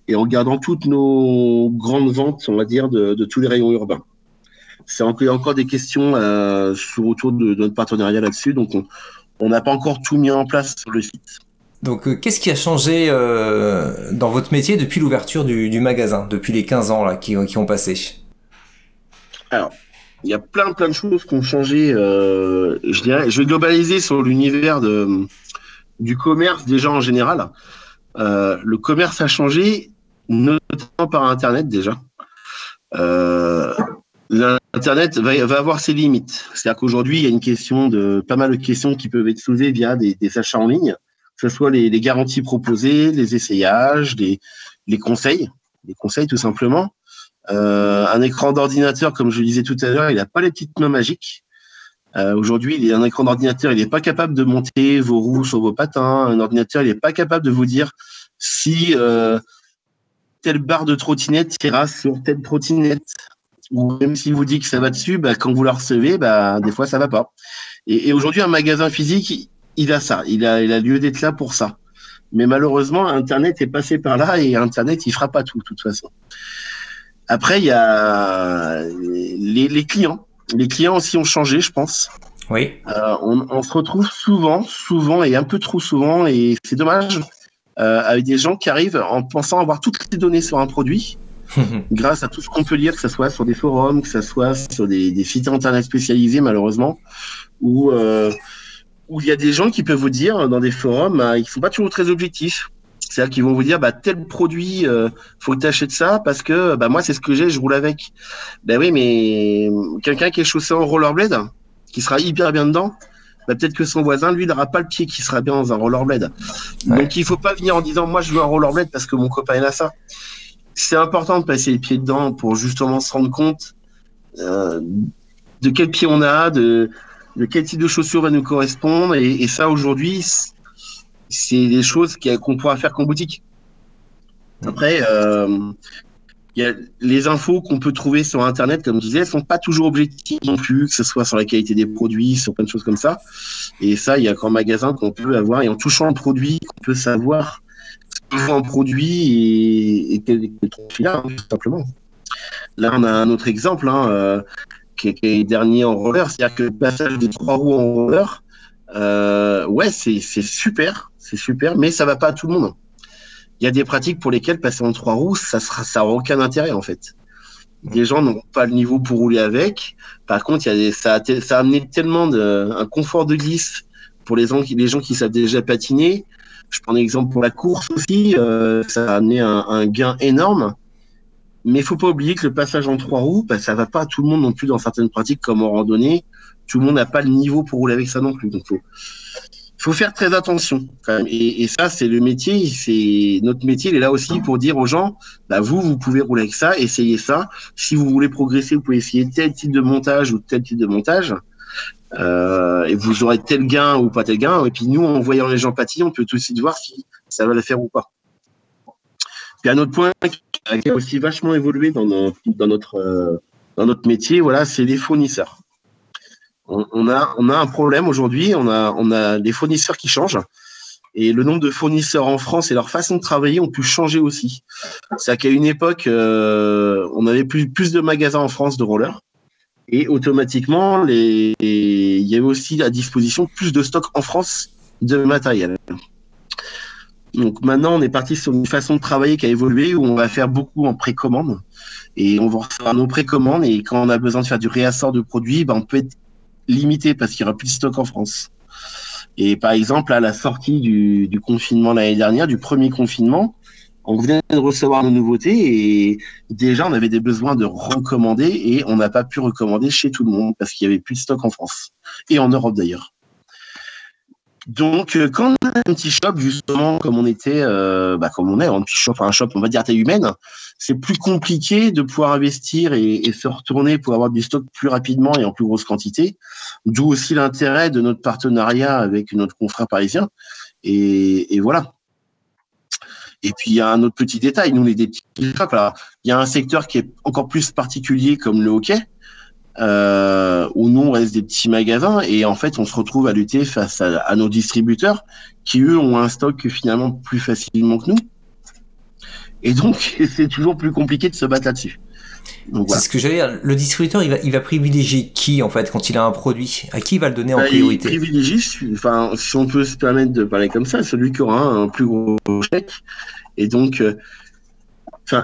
et en gardant toutes nos grandes ventes, on va dire, de tous les rayons urbains c'est encore, encore des questions euh, sur autour de, notre partenariat là-dessus. Donc, on n'a pas encore tout mis en place sur le site. Donc, euh, qu'est-ce qui a changé euh, dans votre métier depuis l'ouverture du, magasin, depuis les 15 ans là, qui, ont passé? Alors, il y a plein, plein de choses qui ont changé. je, dirais, je vais globaliser sur l'univers du commerce déjà en général. le commerce a changé, notamment par Internet déjà. Internet va, avoir ses limites. C'est-à-dire qu'aujourd'hui, il y a une question de pas mal de questions qui peuvent être soulevées via des, achats en ligne, que ce soit les, garanties proposées, les essayages, les, conseils, les conseils tout simplement. Euh, un écran d'ordinateur, comme je le disais tout à l'heure, il n'a pas les petites mains magiques. Euh, Aujourd'hui, un écran d'ordinateur, il n'est pas capable de monter vos roues sur vos patins. Un ordinateur, il n'est pas capable de vous dire si euh, telle barre de trottinette ira sur telle trottinette ou même s'il vous dit que ça va dessus, bah, quand vous la recevez, bah, des fois ça va pas. Et, aujourd'hui, un magasin physique, il a ça, il a, il a lieu d'être là pour ça. Mais malheureusement, Internet est passé par là et Internet, il fera pas tout, de toute façon. Après, il y a les, les, clients. Les clients aussi ont changé, je pense. Oui. Euh, on, on, se retrouve souvent, souvent et un peu trop souvent, et c'est dommage, euh, avec des gens qui arrivent en pensant avoir toutes les données sur un produit grâce à tout ce qu'on peut lire, que ce soit sur des forums, que ce soit sur des, sites internet spécialisés, malheureusement, où, euh, où il y a des gens qui peuvent vous dire dans des forums, bah, ils ne sont pas toujours très objectifs. C'est-à-dire qu'ils vont vous dire, bah, tel produit, euh, faut que tu achètes ça parce que bah, moi, c'est ce que j'ai, je roule avec. Ben oui, mais quelqu'un qui est chaussé en rollerblade, qui sera hyper bien dedans, bah, peut-être que son voisin, lui, n'aura pas le pied qui sera bien dans un rollerblade. Donc, il faut pas venir en disant, moi, je veux un rollerblade parce que mon copain, il a ça c'est important de passer les pieds dedans pour justement se rendre compte euh, de quel pied on a, de, de, quel type de chaussures va nous correspondre. Et, ça, aujourd'hui, c'est des choses qu'on pourra faire qu'en boutique. Après, euh, y a les infos qu'on peut trouver sur Internet, comme je disais, sont pas toujours objectives non plus, que ce soit sur la qualité des produits, sur plein de choses comme ça. Et ça, il y a qu'en magasin qu'on peut avoir, et en touchant le produit, qu'on peut savoir un produit et, quel, là, hein, tout simplement. Là, on a un autre exemple hein, euh, qui, est, dernier en roller, c'est-à-dire que le passage des trois roues en roller, euh, ouais, c'est super, c'est super, mais ça va pas à tout le monde. Il y a des pratiques pour lesquelles passer en trois roues, ça sera, ça aucun intérêt en fait. Des gens n'ont pas le niveau pour rouler avec. Par contre, y a ça, a, amené tellement de, un confort de glisse pour les les gens qui savent déjà patiner, je prends un exemple pour la course aussi, euh, ça a amené un, gain énorme. Mais il faut pas oublier que le passage en trois roues, bah, ça va pas à tout le monde non plus dans certaines pratiques comme en randonnée. Tout le monde n'a pas le niveau pour rouler avec ça non plus. Donc faut, faut faire très attention et ça, c'est le métier. C'est notre métier. Il est là aussi pour dire aux gens, bah vous, vous pouvez rouler avec ça, essayez ça. Si vous voulez progresser, vous pouvez essayer tel type de montage ou tel type de montage. Euh, et vous aurez tel gain ou pas tel gain. Et puis nous, en voyant les gens pâtir, on peut tout de suite voir si ça va le faire ou pas. Puis un autre point qui a aussi vachement évolué dans, euh, notre métier, voilà, c'est les fournisseurs. On, a, un problème aujourd'hui, on a, on a des fournisseurs qui changent. Et le nombre de fournisseurs en France et leur façon de travailler ont pu changer aussi. C'est qu'à une époque, euh, on avait plus, plus de magasins en France de rollers. Et automatiquement, les, il y avait aussi à disposition plus de stocks en France de matériel. Donc maintenant, on est parti sur une façon de travailler qui a évolué où on va faire beaucoup en précommande et on va recevoir nos précommandes et quand on a besoin de faire du réassort de produits, ben on peut être limité parce qu'il n'y aura plus de stock en France. Et par exemple, à la sortie du, du confinement l'année dernière, du premier confinement, on venait de recevoir nos nouveautés et déjà on avait des besoins de recommander et on n'a pas pu recommander chez tout le monde parce qu'il y avait plus de stock en France et en Europe d'ailleurs. Donc, quand on a un petit shop, justement, comme on était, euh, bah, comme on est, un petit shop, un shop, on va dire taille humaine, c'est plus compliqué de pouvoir investir et, se retourner pour avoir du stock plus rapidement et en plus grosse quantité. D'où aussi l'intérêt de notre partenariat avec notre confrère parisien. Et voilà. Et puis il y a un autre petit détail, nous on est des petits il y a un secteur qui est encore plus particulier comme le hockey, euh, où nous on reste des petits magasins et en fait on se retrouve à lutter face à nos distributeurs qui eux ont un stock finalement plus facilement que nous. Et donc c'est toujours plus compliqué de se battre là-dessus. Voilà. C'est ce que j'allais dire. Le distributeur, il va, il va privilégier qui en fait quand il a un produit? À qui il va le donner en bah, priorité? Il privilégie, enfin, si on peut se permettre de parler comme ça, celui qui aura un plus gros chèque. Et donc, euh,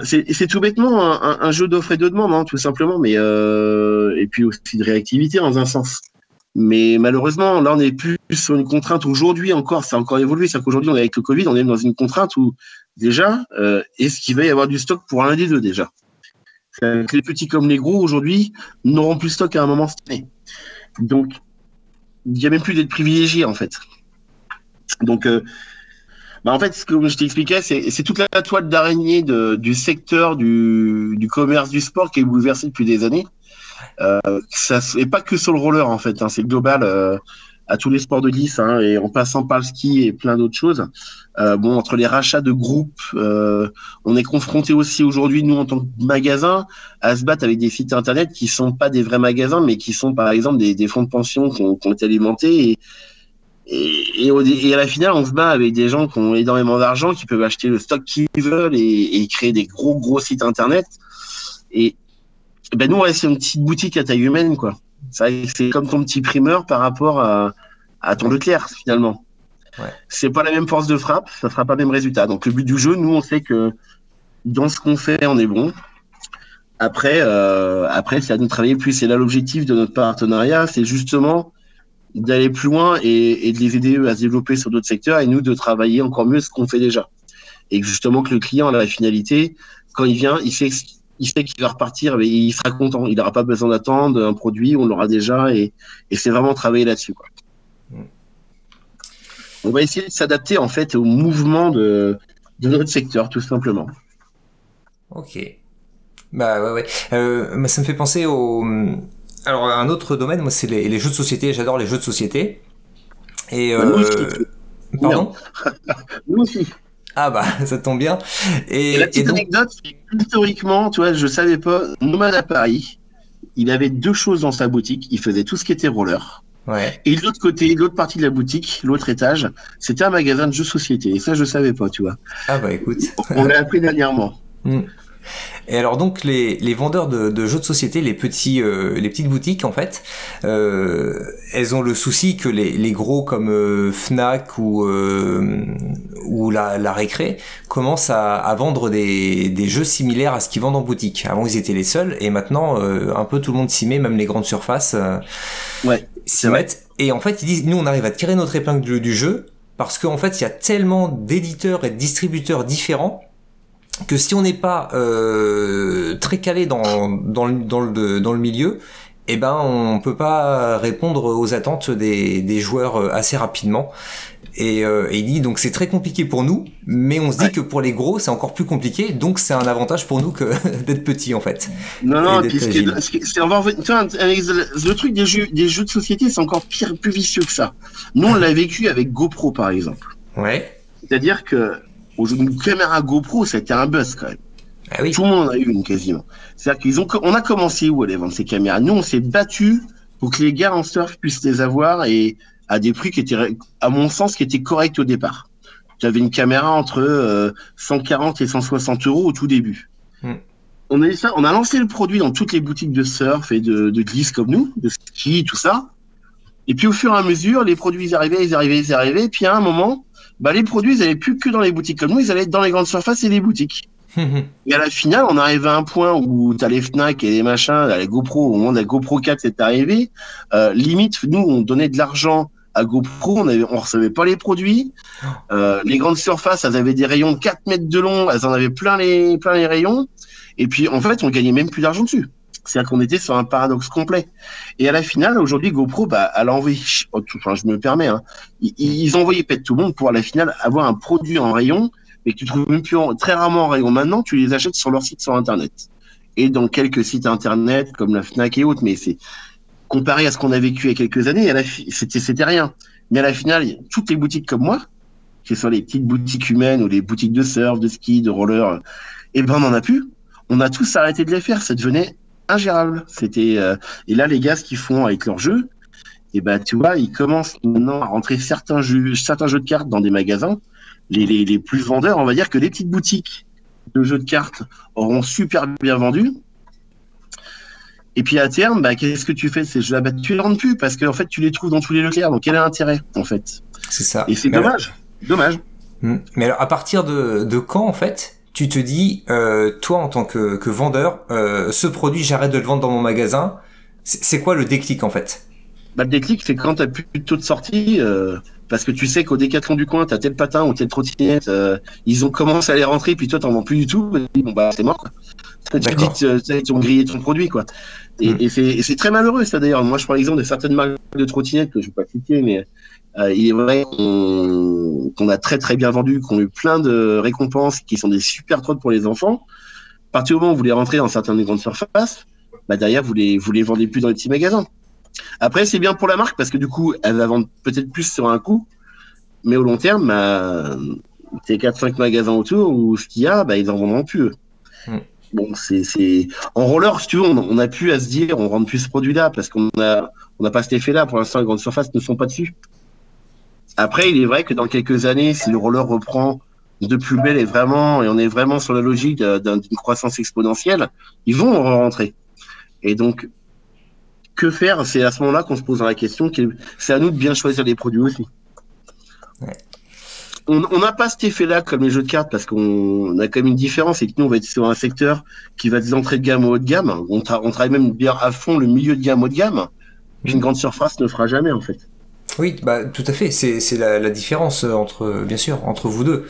c'est tout bêtement un, un jeu d'offre et de demande, hein, tout simplement, mais euh, et puis aussi de réactivité dans un sens. Mais malheureusement, là, on n'est plus sur une contrainte. Aujourd'hui encore, ça a encore évolué. C'est qu'aujourd'hui, on est avec le Covid, on est dans une contrainte où déjà, euh, est-ce qu'il va y avoir du stock pour l'un des deux déjà? Les petits comme les gros aujourd'hui n'auront plus stock à un moment donné. Donc, il n'y a même plus d'être privilégié en fait. Donc, euh, bah en fait, ce que je t'expliquais, c'est toute la toile d'araignée du secteur du, commerce du sport qui est bouleversé depuis des années. Euh, ça et pas que sur le roller en fait, hein, c'est global euh, à tous les sports de glisse hein, et en passant par le ski et plein d'autres choses. Euh, bon, entre les rachats de groupes, euh, on est confronté aussi aujourd'hui nous en tant que magasin à se battre avec des sites internet qui sont pas des vrais magasins, mais qui sont par exemple des, fonds de pension qui ont, qui été alimentés et, et, à la finale, on se bat avec des gens qui ont énormément d'argent, qui peuvent acheter le stock qu'ils veulent et, et, créer des gros gros sites internet. Et ben nous, on reste une petite boutique à taille humaine, quoi. C'est comme ton petit primeur par rapport à, à ton Leclerc, finalement. Ouais. C'est pas la même force de frappe, ça fera pas le même résultat. Donc le but du jeu, nous, on sait que dans ce qu'on fait, on est bon. Après, euh, après, c'est à nous de travailler plus. C'est là l'objectif de notre partenariat, c'est justement d'aller plus loin et, et, de les aider à se développer sur d'autres secteurs et nous de travailler encore mieux ce qu'on fait déjà. Et justement que le client la finalité, quand il vient, il sait, il sait qu'il va repartir, mais il sera content. Il n'aura pas besoin d'attendre un produit, on l'aura déjà et, et c'est vraiment travailler là-dessus. Mm. On va essayer de s'adapter en fait au mouvement de, de notre secteur, tout simplement. Ok. Bah ouais, ouais. Euh, ça me fait penser au alors un autre domaine, moi c'est les, les, jeux de société. J'adore les jeux de société. Et bah, euh... pardon? Nous aussi. Ah bah ça tombe bien. Et, et la petite et donc... anecdote, historiquement, tu vois, je savais pas. Nomade à Paris, il avait deux choses dans sa boutique. Il faisait tout ce qui était roller. Ouais. Et de l'autre côté, l'autre partie de la boutique, l'autre étage, c'était un magasin de jeux société. Et ça, je savais pas, tu vois. Ah bah écoute. On l'a appris dernièrement. Mm. Et alors donc les, les vendeurs de, de, jeux de société, les petits, euh, les petites boutiques en fait, euh, elles ont le souci que les, les gros comme euh, Fnac ou euh, ou la, la récré commencent à, à vendre des, des, jeux similaires à ce qu'ils vendent en boutique. Avant ils étaient les seuls et maintenant euh, un peu tout le monde s'y met, même les grandes surfaces ouais, s'y mettent. Et en fait ils disent nous on arrive à tirer notre épingle du, du jeu parce qu'en fait il y a tellement d'éditeurs et de distributeurs différents que si on n'est pas euh, très calé dans, dans, le, dans, le, dans le milieu, eh ben on peut pas répondre aux attentes des, des joueurs euh, assez rapidement. Et, euh, et il dit donc c'est très compliqué pour nous, mais on se dit que pour les gros c'est encore plus compliqué, donc c'est un avantage pour nous que d'être petit en fait. Non non, puis c'est le truc des jeux des jeux de société c'est encore pire plus vicieux que ça. Nous on l'a vécu avec GoPro par exemple. Ouais. C'est-à-dire que une caméra GoPro c'était un buzz quand même. Ah oui. Tout le monde en a eu une quasiment. C'est-à-dire qu'ils ont, on a commencé où aller vendre ces caméras? Nous, on s'est battu pour que les gars en surf puissent les avoir et à des prix qui étaient, à mon sens, qui étaient corrects au départ. Tu avais une caméra entre 140 euh, et 160 euros au tout début. Hmm. On a ça, on a lancé le produit dans toutes les boutiques de surf et de, de glisse comme nous, de ski, tout ça. Et puis au fur et à mesure, les produits ils arrivaient, ils arrivaient, ils arrivaient. Et puis à un moment, bah, les produits ils n'allaient plus que dans les boutiques comme nous, ils allaient dans les grandes surfaces et les boutiques. et à la finale, on arrive à un point où tu as les Fnac et les machins, les GoPro, au moment de la GoPro 4 c'est arrivé. Euh, limite, nous, on donnait de l'argent à GoPro, on, on recevait pas les produits. Euh, les grandes surfaces, elles avaient des rayons de 4 mètres de long, elles en avaient plein les, plein les rayons. Et puis, en fait, on gagnait même plus d'argent dessus. C'est-à-dire qu'on était sur un paradoxe complet. Et à la finale, aujourd'hui, GoPro, bah, elle a envoyé, enfin, je me permets, hein, ils, ont pète tout le monde pour à la finale avoir un produit en rayon mais que tu trouves même plus très rarement en rayon. Maintenant, tu les achètes sur leur site sur Internet et dans quelques sites Internet comme la Fnac et autres. Mais c'est comparé à ce qu'on a vécu il y a quelques années, c'était rien. Mais à la finale, toutes les boutiques comme moi, que ce soit les petites boutiques humaines ou les boutiques de surf, de ski, de roller, eh ben on n'en a plus. On a tous arrêté de les faire. Ça devenait ingérable. C'était euh, et là les gars ce qu'ils font avec leurs jeux, et eh ben tu vois, ils commencent maintenant à rentrer certains jeux, certains jeux de cartes dans des magasins les, les, plus vendeurs, on va dire que les petites boutiques de jeux de cartes auront super bien vendu. Et puis à terme, bah, qu'est-ce que tu fais? Ces jeux bah, Tu les rends plus parce qu'en fait, tu les trouves dans tous les Leclerc. Donc quel est l'intérêt en fait? C'est ça. Et c'est dommage. Dommage. Hmm. Mais alors, à partir de, de quand en fait tu te dis, euh, toi en tant que, que vendeur, euh, ce produit, j'arrête de le vendre dans mon magasin. C'est quoi le déclic en fait? Bah, Le déclic, c'est quand tu n'as plus de taux de sortie, euh, parce que tu sais qu'au décathlon du coin, tu as tel patin ou telle trottinette, ils ont commencé à les rentrer, puis toi, t'en vends plus du tout. bon, bah, c'est mort, quoi. Tu dis ils ont grillé ton produit, quoi. Et, hmm. et c'est très malheureux, ça, d'ailleurs. Moi, je prends l'exemple de certaines marques de trottinettes que je vais pas citer, mais euh, il est vrai qu'on a très, très bien vendu, qu'on a eu plein de récompenses qui sont des super trottes pour les enfants. À partir du moment où vous les rentrez dans certaines grandes surfaces, bah, derrière, vous les, vous les vendez plus dans les petits magasins. Après, c'est bien pour la marque parce que du coup, elle va vendre peut-être plus sur un coup, mais au long terme, bah, c'est 4-5 magasins autour où ce qu'il y a, bah, ils en vendront plus. Hmm. Bon, c'est, en roller, si tu veux, on, a pu à se dire, on rentre plus ce produit-là parce qu'on a, on n'a pas cet effet-là. Pour l'instant, les grandes surfaces ne sont pas dessus. Après, il est vrai que dans quelques années, si le roller reprend de plus belle et vraiment, et on est vraiment sur la logique d'une croissance exponentielle, ils vont rentrer. Et donc, que faire? C'est à ce moment-là qu'on se posera la question. C'est à nous de bien choisir les produits aussi. On n'a pas cet effet-là comme les jeux de cartes parce qu'on a quand même une différence et que nous on va être sur un secteur qui va des entrées de gamme au haut de gamme. On, travaille même bien à fond le milieu de gamme haut de gamme. Une grande surface ne fera jamais en fait. Oui, bah tout à fait. C'est la, différence entre bien sûr entre vous deux.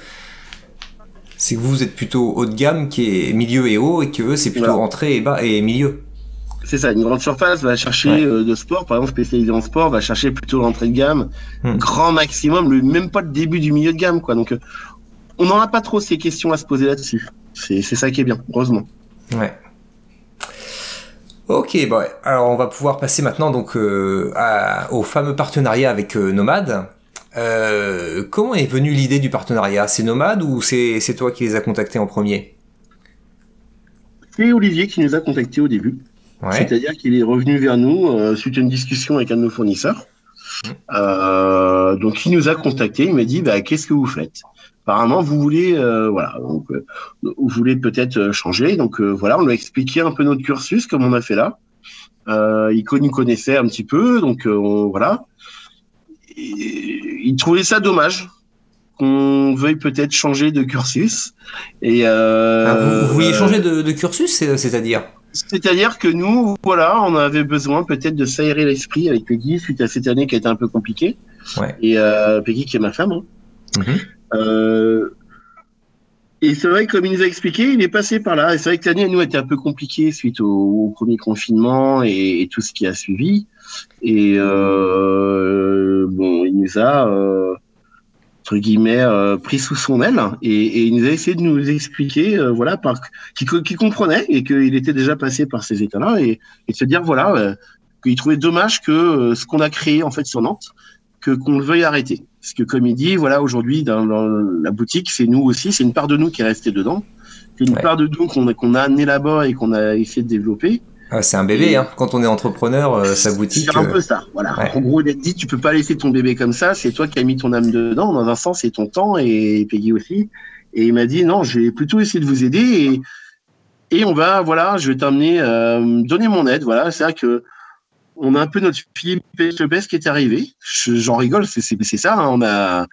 C'est que vous êtes plutôt haut de gamme qui est milieu et haut et que eux c'est plutôt entrée et bas et milieu. C'est ça, une grande surface va chercher euh, de sport, par exemple spécialisé en sport, va chercher plutôt l'entrée de gamme, hmm. grand maximum, le, même pas le début du milieu de gamme, quoi. Donc, euh, on n'aura pas trop ces questions à se poser là-dessus. C'est ça qui est bien, heureusement. Ouais. Ok, bon, alors on va pouvoir passer maintenant donc euh, au fameux partenariat avec Nomade. comment est venue l'idée du partenariat? C'est Nomade ou c'est toi qui les as contactés en premier? C'est Olivier qui nous a contactés au début. C'est-à-dire qu'il est revenu vers nous euh, suite à une discussion avec un de nos fournisseurs. Mmh. Euh, donc il nous a contacté, il m'a dit bah, qu'est-ce que vous faites? Apparemment vous voulez euh, voilà donc vous voulez peut-être changer donc voilà on lui a expliqué un peu notre cursus comme on a fait là. il nous connaissait un petit peu donc voilà. il trouvait ça dommage qu'on veuille peut-être changer de cursus et ah, vous, vouliez changer de, de cursus c'est-à-dire? C'est-à-dire que nous, voilà, on avait besoin peut-être de s'aérer l'esprit avec Peggy suite à cette année qui a été un peu compliquée. Ouais. Et euh, Peggy qui est ma femme. Hein. Mm-hmm. Euh, Et c'est vrai, comme il nous a expliqué, il est passé par là. C'est vrai que l'année, nous, était un peu compliquée suite au, premier confinement et, tout ce qui a suivi. Et euh, bon, il nous a, euh, entre guillemets, pris sous son aile et, il nous a essayé de nous expliquer, voilà, par qu'il comprenait et qu'il était déjà passé par ces états-là et, et de se dire, voilà, qu'il trouvait dommage que ce qu'on a créé en fait sur Nantes, que qu'on le veuille arrêter. Parce que comme il dit, voilà, aujourd'hui dans, la boutique, c'est nous aussi, c'est une part de nous qui est restée dedans, c'est une part de nous qu'on a, qu'on a amené là-bas et qu'on a essayé de développer. Ah, c'est un bébé, hein. quand on est entrepreneur, euh, sa boutique. C'est un peu ça, voilà. En gros, il a dit, tu peux pas laisser ton bébé comme ça, c'est toi qui as mis ton âme dedans, dans un sens, c'est ton temps, et Peggy aussi. Et il m'a dit, non, je vais plutôt essayer de vous aider, et, et on va, voilà, je vais t'amener, euh, donner mon aide, voilà. C'est vrai que on a un peu notre Philippe Etchebest qui est arrivé. J'en rigole, c'est ça. Hein. on, a,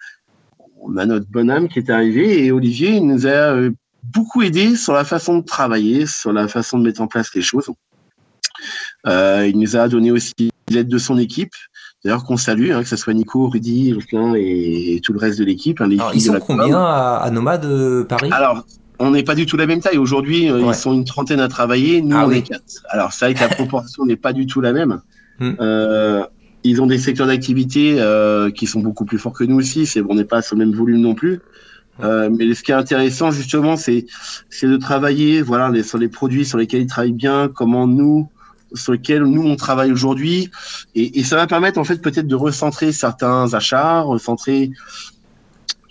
on a notre bonhomme qui est arrivé et Olivier nous a euh, beaucoup aidé sur la façon de travailler, sur la façon de mettre en place les choses. Euh, il nous a donné aussi l'aide de son équipe. D'ailleurs, qu'on salue, hein, que ce soit Nico, Rudy, Jocelyn et, tout le reste de l'équipe. Hein, ils sont combien à, Nomade euh, Paris? Alors, on n'est pas du tout la même taille. Aujourd'hui, ils sont une trentaine à travailler. Nous, ah on est quatre. Alors, c'est vrai que la proportion n'est pas du tout la même. Hmm. Euh, ils ont des secteurs d'activité euh, qui sont beaucoup plus forts que nous aussi. C'est, on n'est pas sur le même volume non plus. Euh, mais ce qui est intéressant justement, c'est c'est de travailler, voilà, les, sur les produits sur lesquels ils travaillent bien, comment nous, sur lesquels nous on travaille aujourd'hui, et, et, ça va permettre en fait peut-être de recentrer certains achats, recentrer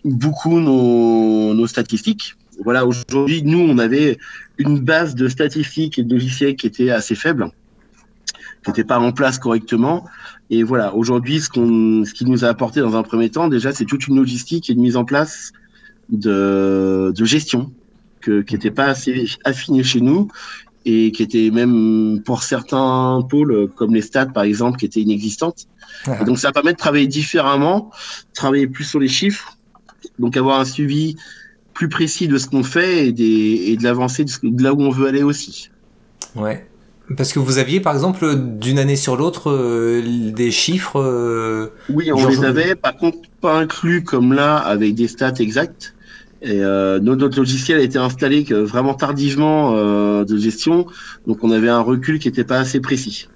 beaucoup nos, nos statistiques. Voilà, aujourd'hui, nous, on avait une base de statistiques et de logiciels qui était assez faible qui n'était pas en place correctement. Et voilà, aujourd'hui, ce, qu'on, ce qui nous a apporté dans un premier temps, déjà, c'est toute une logistique et une mise en place de, de gestion que, qui n'était pas assez affinée chez nous et qui était même pour certains pôles, comme les stats par exemple, qui étaient inexistantes. donc ça permet de travailler différemment, travailler plus sur les chiffres, donc avoir un suivi plus précis de ce qu'on fait et, des, et de l'avancée de, là où on veut aller aussi. Ouais. Parce que vous aviez, par exemple, d'une année sur l'autre, euh, des chiffres. Euh, oui, on les avait, par contre, pas inclus comme là, avec des stats exactes. Et euh, notre, logiciel a été installé que vraiment tardivement euh, de gestion, donc on avait un recul qui n'était pas assez précis.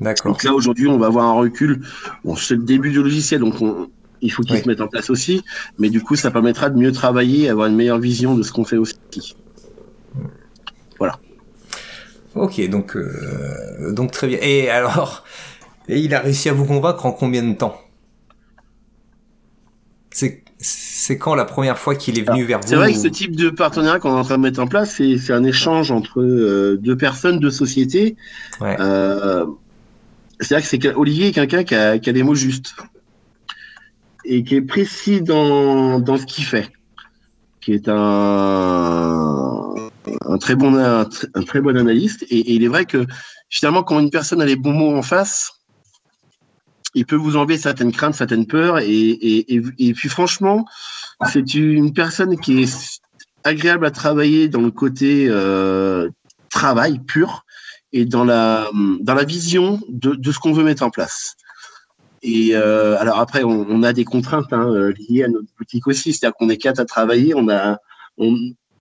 D'accord. Donc là aujourd'hui, on va avoir un recul. Bon, c'est le début du logiciel, donc on, il faut qu'il se mette en place aussi, mais du coup, ça permettra de mieux travailler, avoir une meilleure vision de ce qu'on fait aussi. Ok, donc, euh, donc très bien. Et alors, et il a réussi à vous convaincre en combien de temps? C'est quand la première fois qu'il est venu vers vous C'est vrai que ce type de partenariat qu'on est en train de mettre en place, c'est un échange entre euh, deux personnes, deux sociétés. Ouais. Euh, c'est vrai que c'est Olivier est quelqu'un qui a, qui a des mots justes et qui est précis dans, dans ce qu'il fait, qui est un un très bon, un, très bon analyste. Et, il est vrai que finalement, quand une personne a les bons mots en face, il peut vous enlever certaines craintes, certaines peurs. Et, et, et puis franchement, c'est une personne qui est agréable à travailler dans le côté euh, travail pur et dans la, dans la vision de, de ce qu'on veut mettre en place. Et euh, alors après, on, a des contraintes hein, liées à notre boutique aussi, c'est-à-dire qu'on est quatre à travailler, on a,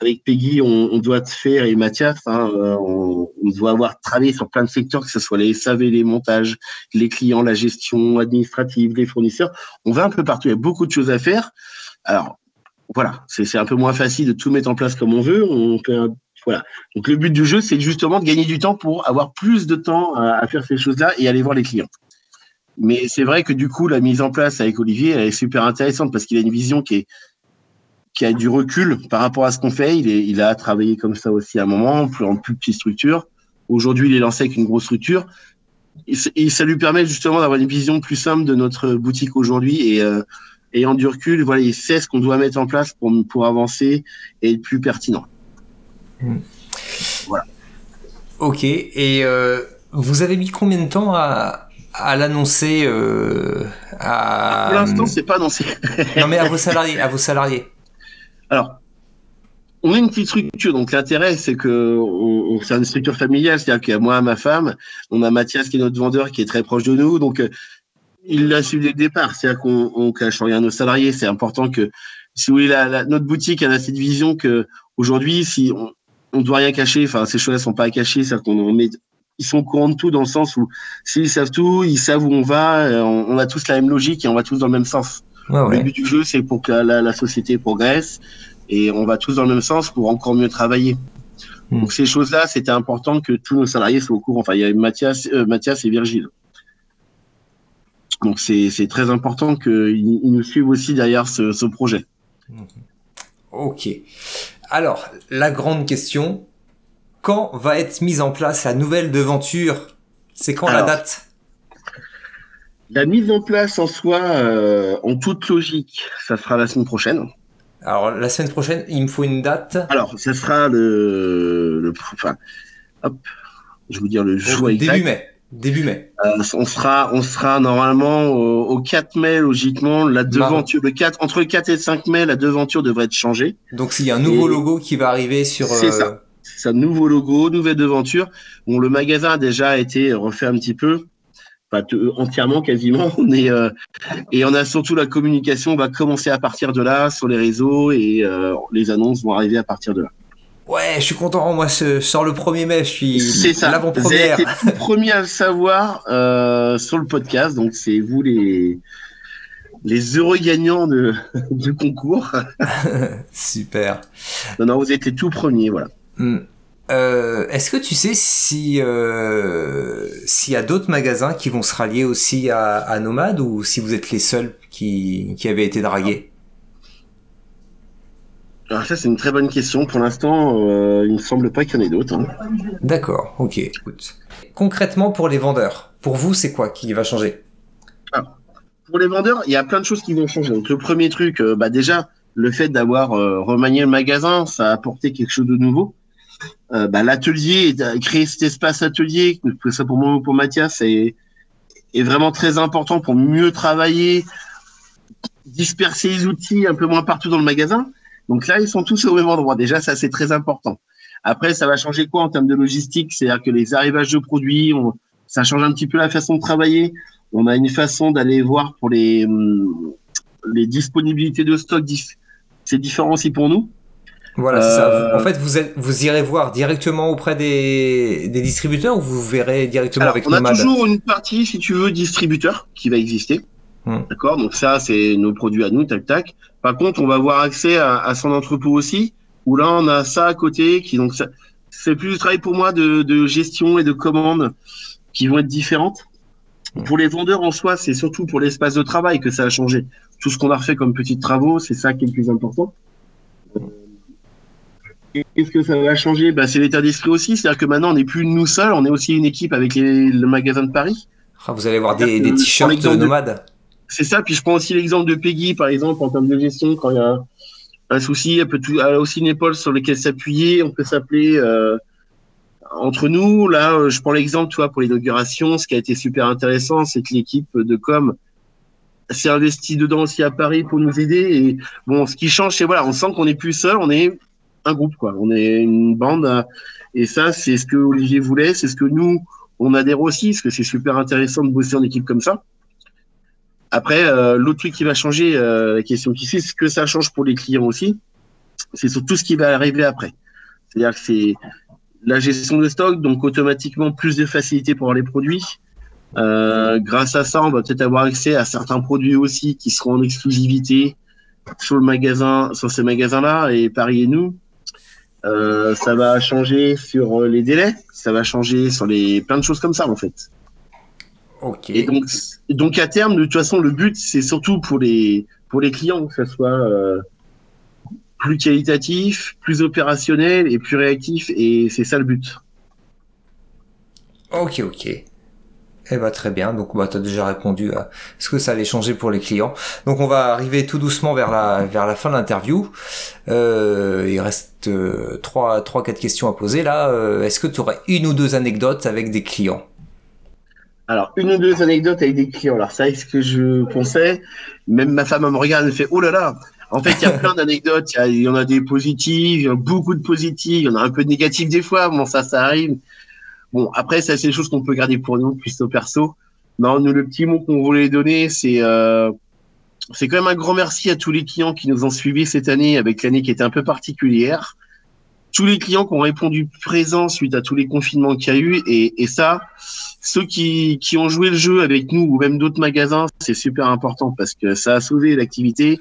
avec Peggy, on, doit te faire, et Mathias, hein, euh, on, doit avoir travaillé sur plein de secteurs, que ce soit les SAV, les montages, les clients, la gestion administrative, les fournisseurs. On va un peu partout, il y a beaucoup de choses à faire. Alors, voilà, c'est un peu moins facile de tout mettre en place comme on veut. On voilà. Donc le but du jeu, c'est justement de gagner du temps pour avoir plus de temps à, à faire ces choses-là et aller voir les clients. Mais c'est vrai que du coup, la mise en place avec Olivier, elle est super intéressante parce qu'il a une vision qui est qui a du recul par rapport à ce qu'on fait. Il, est, il a travaillé comme ça aussi à un moment, plus en plus petite structure. Aujourd'hui, il est lancé avec une grosse structure. Et, ça lui permet justement d'avoir une vision plus simple de notre boutique aujourd'hui et euh, ayant du recul, voilà, il sait ce qu'on doit mettre en place pour, pour avancer et être plus pertinent. Hmm. Voilà. Ok. Et euh, vous avez mis combien de temps à, à l'annoncer euh, à... Pour l'instant, c'est pas annoncé. non, mais à vos salariés, à vos salariés. Alors, on est une petite structure, donc l'intérêt, c'est que c'est une structure familiale, c'est-à-dire qu'il y a moi, ma femme, on a Mathias qui est notre vendeur, qui est très proche de nous, donc euh, il l'a su dès le départ, c'est-à-dire qu'on cache rien à nos salariés, c'est important que si vous voulez, la, notre boutique a cette vision que aujourd'hui, si on, on doit rien cacher, enfin ces choses-là sont pas à cacher, c'est qu'on met ils sont au courant de tout dans le sens où s'ils savent tout, ils savent où on va, on, on, a tous la même logique et on va tous dans le même sens. Ouais, ouais. Le but du jeu, c'est pour que la, la, société progresse et on va tous dans le même sens pour encore mieux travailler. Mm. Donc ces choses-là, c'était important que tous nos salariés soient au courant. Enfin, il y avait Mathias, euh, Mathias et Virgile. Donc c'est très important qu'ils ils nous suivent aussi derrière ce, ce projet. Ok. Alors, la grande question, quand va être mise en place la nouvelle devanture? C'est quand Alors, la date? La mise en place en soi, euh, en toute logique, ça sera la semaine prochaine. Alors, la semaine prochaine, il me faut une date. Alors, ça sera le, le enfin, hop, je vous dire le jour exact. Début mai. Début mai. Euh, on sera, on sera normalement au, au 4 mai, logiquement, la devanture, le 4, entre le 4 et le 5 mai, la devanture devrait être changée. Donc, s'il y a un nouveau Et- logo qui va arriver sur. C'est euh, ça. C'est un nouveau logo, nouvelle devanture. Bon, le magasin a déjà été refait un petit peu, pas t- entièrement quasiment. On est, euh, et on a surtout la communication va commencer à partir de là sur les réseaux et euh, les annonces vont arriver à partir de là. Ouais, je suis content. Moi, je sors le 1er mai. Je suis C'est ça. Vous avez l'avant-première. été le premier à le savoir euh, sur le podcast, donc c'est vous les les heureux gagnants de, du concours. Super. Non, non, vous êtes les tout premiers, voilà. Hmm. Euh, Est-ce que tu sais si euh, s'il y a d'autres magasins qui vont se rallier aussi à, à Nomade ou si vous êtes les seuls qui, qui avaient été dragués? Alors ça, c'est une très bonne question. Pour l'instant, euh, il ne semble pas qu'il y en ait d'autres. hein. D'accord, ok. Écoute. Concrètement pour les vendeurs, pour vous c'est quoi qui va changer? Pour les vendeurs, il y a plein de choses qui vont changer. Donc le premier truc, bah déjà, le fait d'avoir remanié le magasin, ça a apporté quelque chose de nouveau. Euh, bah, L'atelier, euh, créer cet espace atelier, que ça pour moi ou pour Mathias, est, est vraiment très important pour mieux travailler, disperser les outils un peu moins partout dans le magasin. Donc là, ils sont tous au même endroit. Déjà, ça, c'est très important. Après, ça va changer quoi en termes de logistique? C'est-à-dire que les arrivages de produits, ça change un petit peu la façon de travailler. On a une façon d'aller voir pour les, hum, disponibilités de stock. C'est différent aussi pour nous. Voilà, c'est ça. Euh, En fait, vous, êtes, vous irez voir directement auprès des, des distributeurs ou vous verrez directement Alors, avec on a toujours une partie, si tu veux, distributeur qui va exister. Hmm. D'accord? Donc ça, c'est nos produits à nous, tac, tac. Par contre, on va avoir accès à, à son entrepôt aussi, où là, on a ça à côté. qui donc C'est plus du travail pour moi de, de gestion et de commandes qui vont être différentes. Hmm. Pour les vendeurs en soi, c'est surtout pour l'espace de travail que ça a changé. Tout ce qu'on a refait comme petits travaux, c'est ça qui est le plus important. Qu'est-ce que ça va changer? Bah, C'est l'état d'esprit aussi. C'est-à-dire que maintenant, on n'est plus nous seuls, on est aussi une équipe avec les- le magasin de Paris. Ah, Vous allez voir des, t-shirts nomades. C'est ça. Puis je prends aussi l'exemple de Peggy, par exemple, en termes de gestion, quand il y a un souci, elle, peut tout, elle a aussi une épaule sur laquelle s'appuyer. On peut s'appeler euh, entre nous. Là, euh, je prends l'exemple, tu vois, pour l'inauguration, ce qui a été super intéressant, c'est que l'équipe de com s'est investie dedans aussi à Paris pour nous aider. Et bon, ce qui change, c'est voilà, on sent qu'on n'est plus seul, on est un groupe, quoi. On est une bande. euh, Et ça, c'est ce que Olivier voulait, c'est ce que nous, on adhère aussi, parce que c'est super intéressant de bosser en équipe comme ça. Après, euh, l'autre truc qui va changer, euh, la question qui suit, ce que ça change pour les clients aussi, c'est sur tout ce qui va arriver après. C'est-à-dire que c'est la gestion de stock, donc automatiquement plus de facilité pour les produits. Euh, grâce à ça, on va peut-être avoir accès à certains produits aussi qui seront en exclusivité sur le magasin, sur ces magasins-là et Paris et nous. Euh, ça va changer sur euh, les délais, ça va changer sur les plein de choses comme ça en fait. Ok. Et donc, donc à terme, de toute façon, le but, c'est surtout pour les, pour les clients que ça soit euh, plus qualitatif, plus opérationnel et plus réactif. Et c'est ça le but. Ok, ok. Eh ben très bien. Donc bah t'as déjà répondu à ce que ça allait changer pour les clients. Donc on va arriver tout doucement vers la vers la fin de l'interview. Euh, il reste euh, trois trois quatre questions à poser là. Euh, Est-ce que tu aurais une ou deux anecdotes avec des clients? Alors, une ou deux anecdotes avec des clients. Alors, c'est ce que je pensais. Même ma femme me regarde et fait Oh là là En fait, il y a plein d'anecdotes. Il y y, en a des positives, il y en a beaucoup de positives, il y en a un peu de négatives des fois. Bon, ça, ça arrive. Bon, après, ça, c'est des choses qu'on peut garder pour nous, plus au perso. Non, nous, le petit mot qu'on voulait donner, c'est euh, c'est quand même un grand merci à tous les clients qui nous ont suivis cette année, avec l'année qui était un peu particulière. Tous les clients qui ont répondu présent suite à tous les confinements qu'il y a eu. Et, et ça, ceux qui, qui ont joué le jeu avec nous ou même d'autres magasins, c'est super important parce que ça a sauvé l'activité.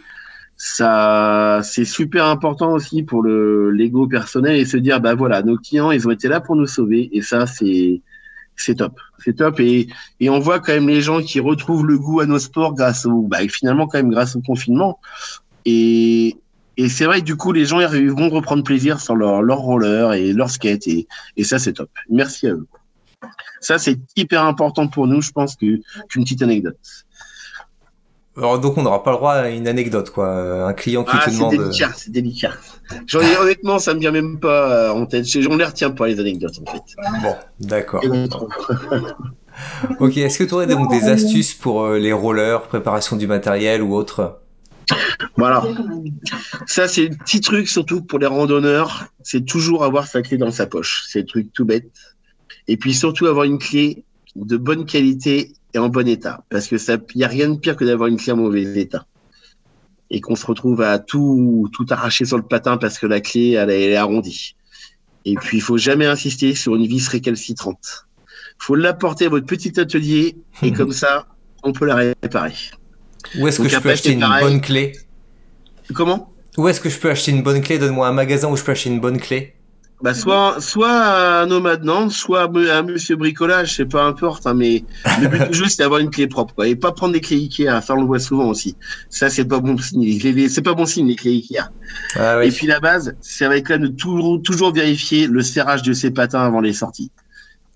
Ça, c'est super important aussi pour le l'ego personnel et se dire, bah voilà, nos clients, ils ont été là pour nous sauver. Et ça, c'est, c'est top, c'est top et, et on voit quand même les gens qui retrouvent le goût à nos sports grâce au bah, finalement quand même grâce au confinement et, et c'est vrai que du coup les gens ils vont reprendre plaisir sur leur, leur roller et leur skate et, et ça c'est top. Merci à eux. Ça c'est hyper important pour nous, je pense que qu'une petite anecdote. Alors donc on n'aura pas le droit à une anecdote quoi, un client qui ah, te demande. C'est délicat, c'est délicat. J'en ai, honnêtement, ça me vient même pas en tête. J'en les retiens pas les anecdotes en fait. Bon, d'accord. ok, est-ce que tu aurais donc des astuces pour euh, les rollers, préparation du matériel ou autre? Voilà. Ça c'est le petit truc surtout pour les randonneurs, c'est toujours avoir sa clé dans sa poche. C'est le truc tout bête. Et puis surtout avoir une clé de bonne qualité et en bon état. Parce que ça, y a rien de pire que d'avoir une clé en mauvais état. Et qu'on se retrouve à tout, tout arracher sur le patin parce que la clé, elle, est arrondie. Et puis, il faut jamais insister sur une vis récalcitrante. faut l'apporter à votre petit atelier et comme ça, on peut la réparer. Où est-ce que je peux acheter une bonne clé? Comment? Où est-ce que je peux acheter une bonne clé? Donne-moi un magasin où je peux acheter une bonne clé? Bah soit soit à Nomade Nantes, soit à Monsieur Bricolage, c'est pas importe, hein, mais le but du jeu c'est d'avoir une clé propre, quoi, et pas prendre des clés Ikea. Ça on le voit souvent aussi. Ça c'est pas bon signe. C'est pas bon signe les clés Ikea. Ah, oui. Et puis la base, c'est avec là de toujours toujours vérifier le serrage de ses patins avant les sorties.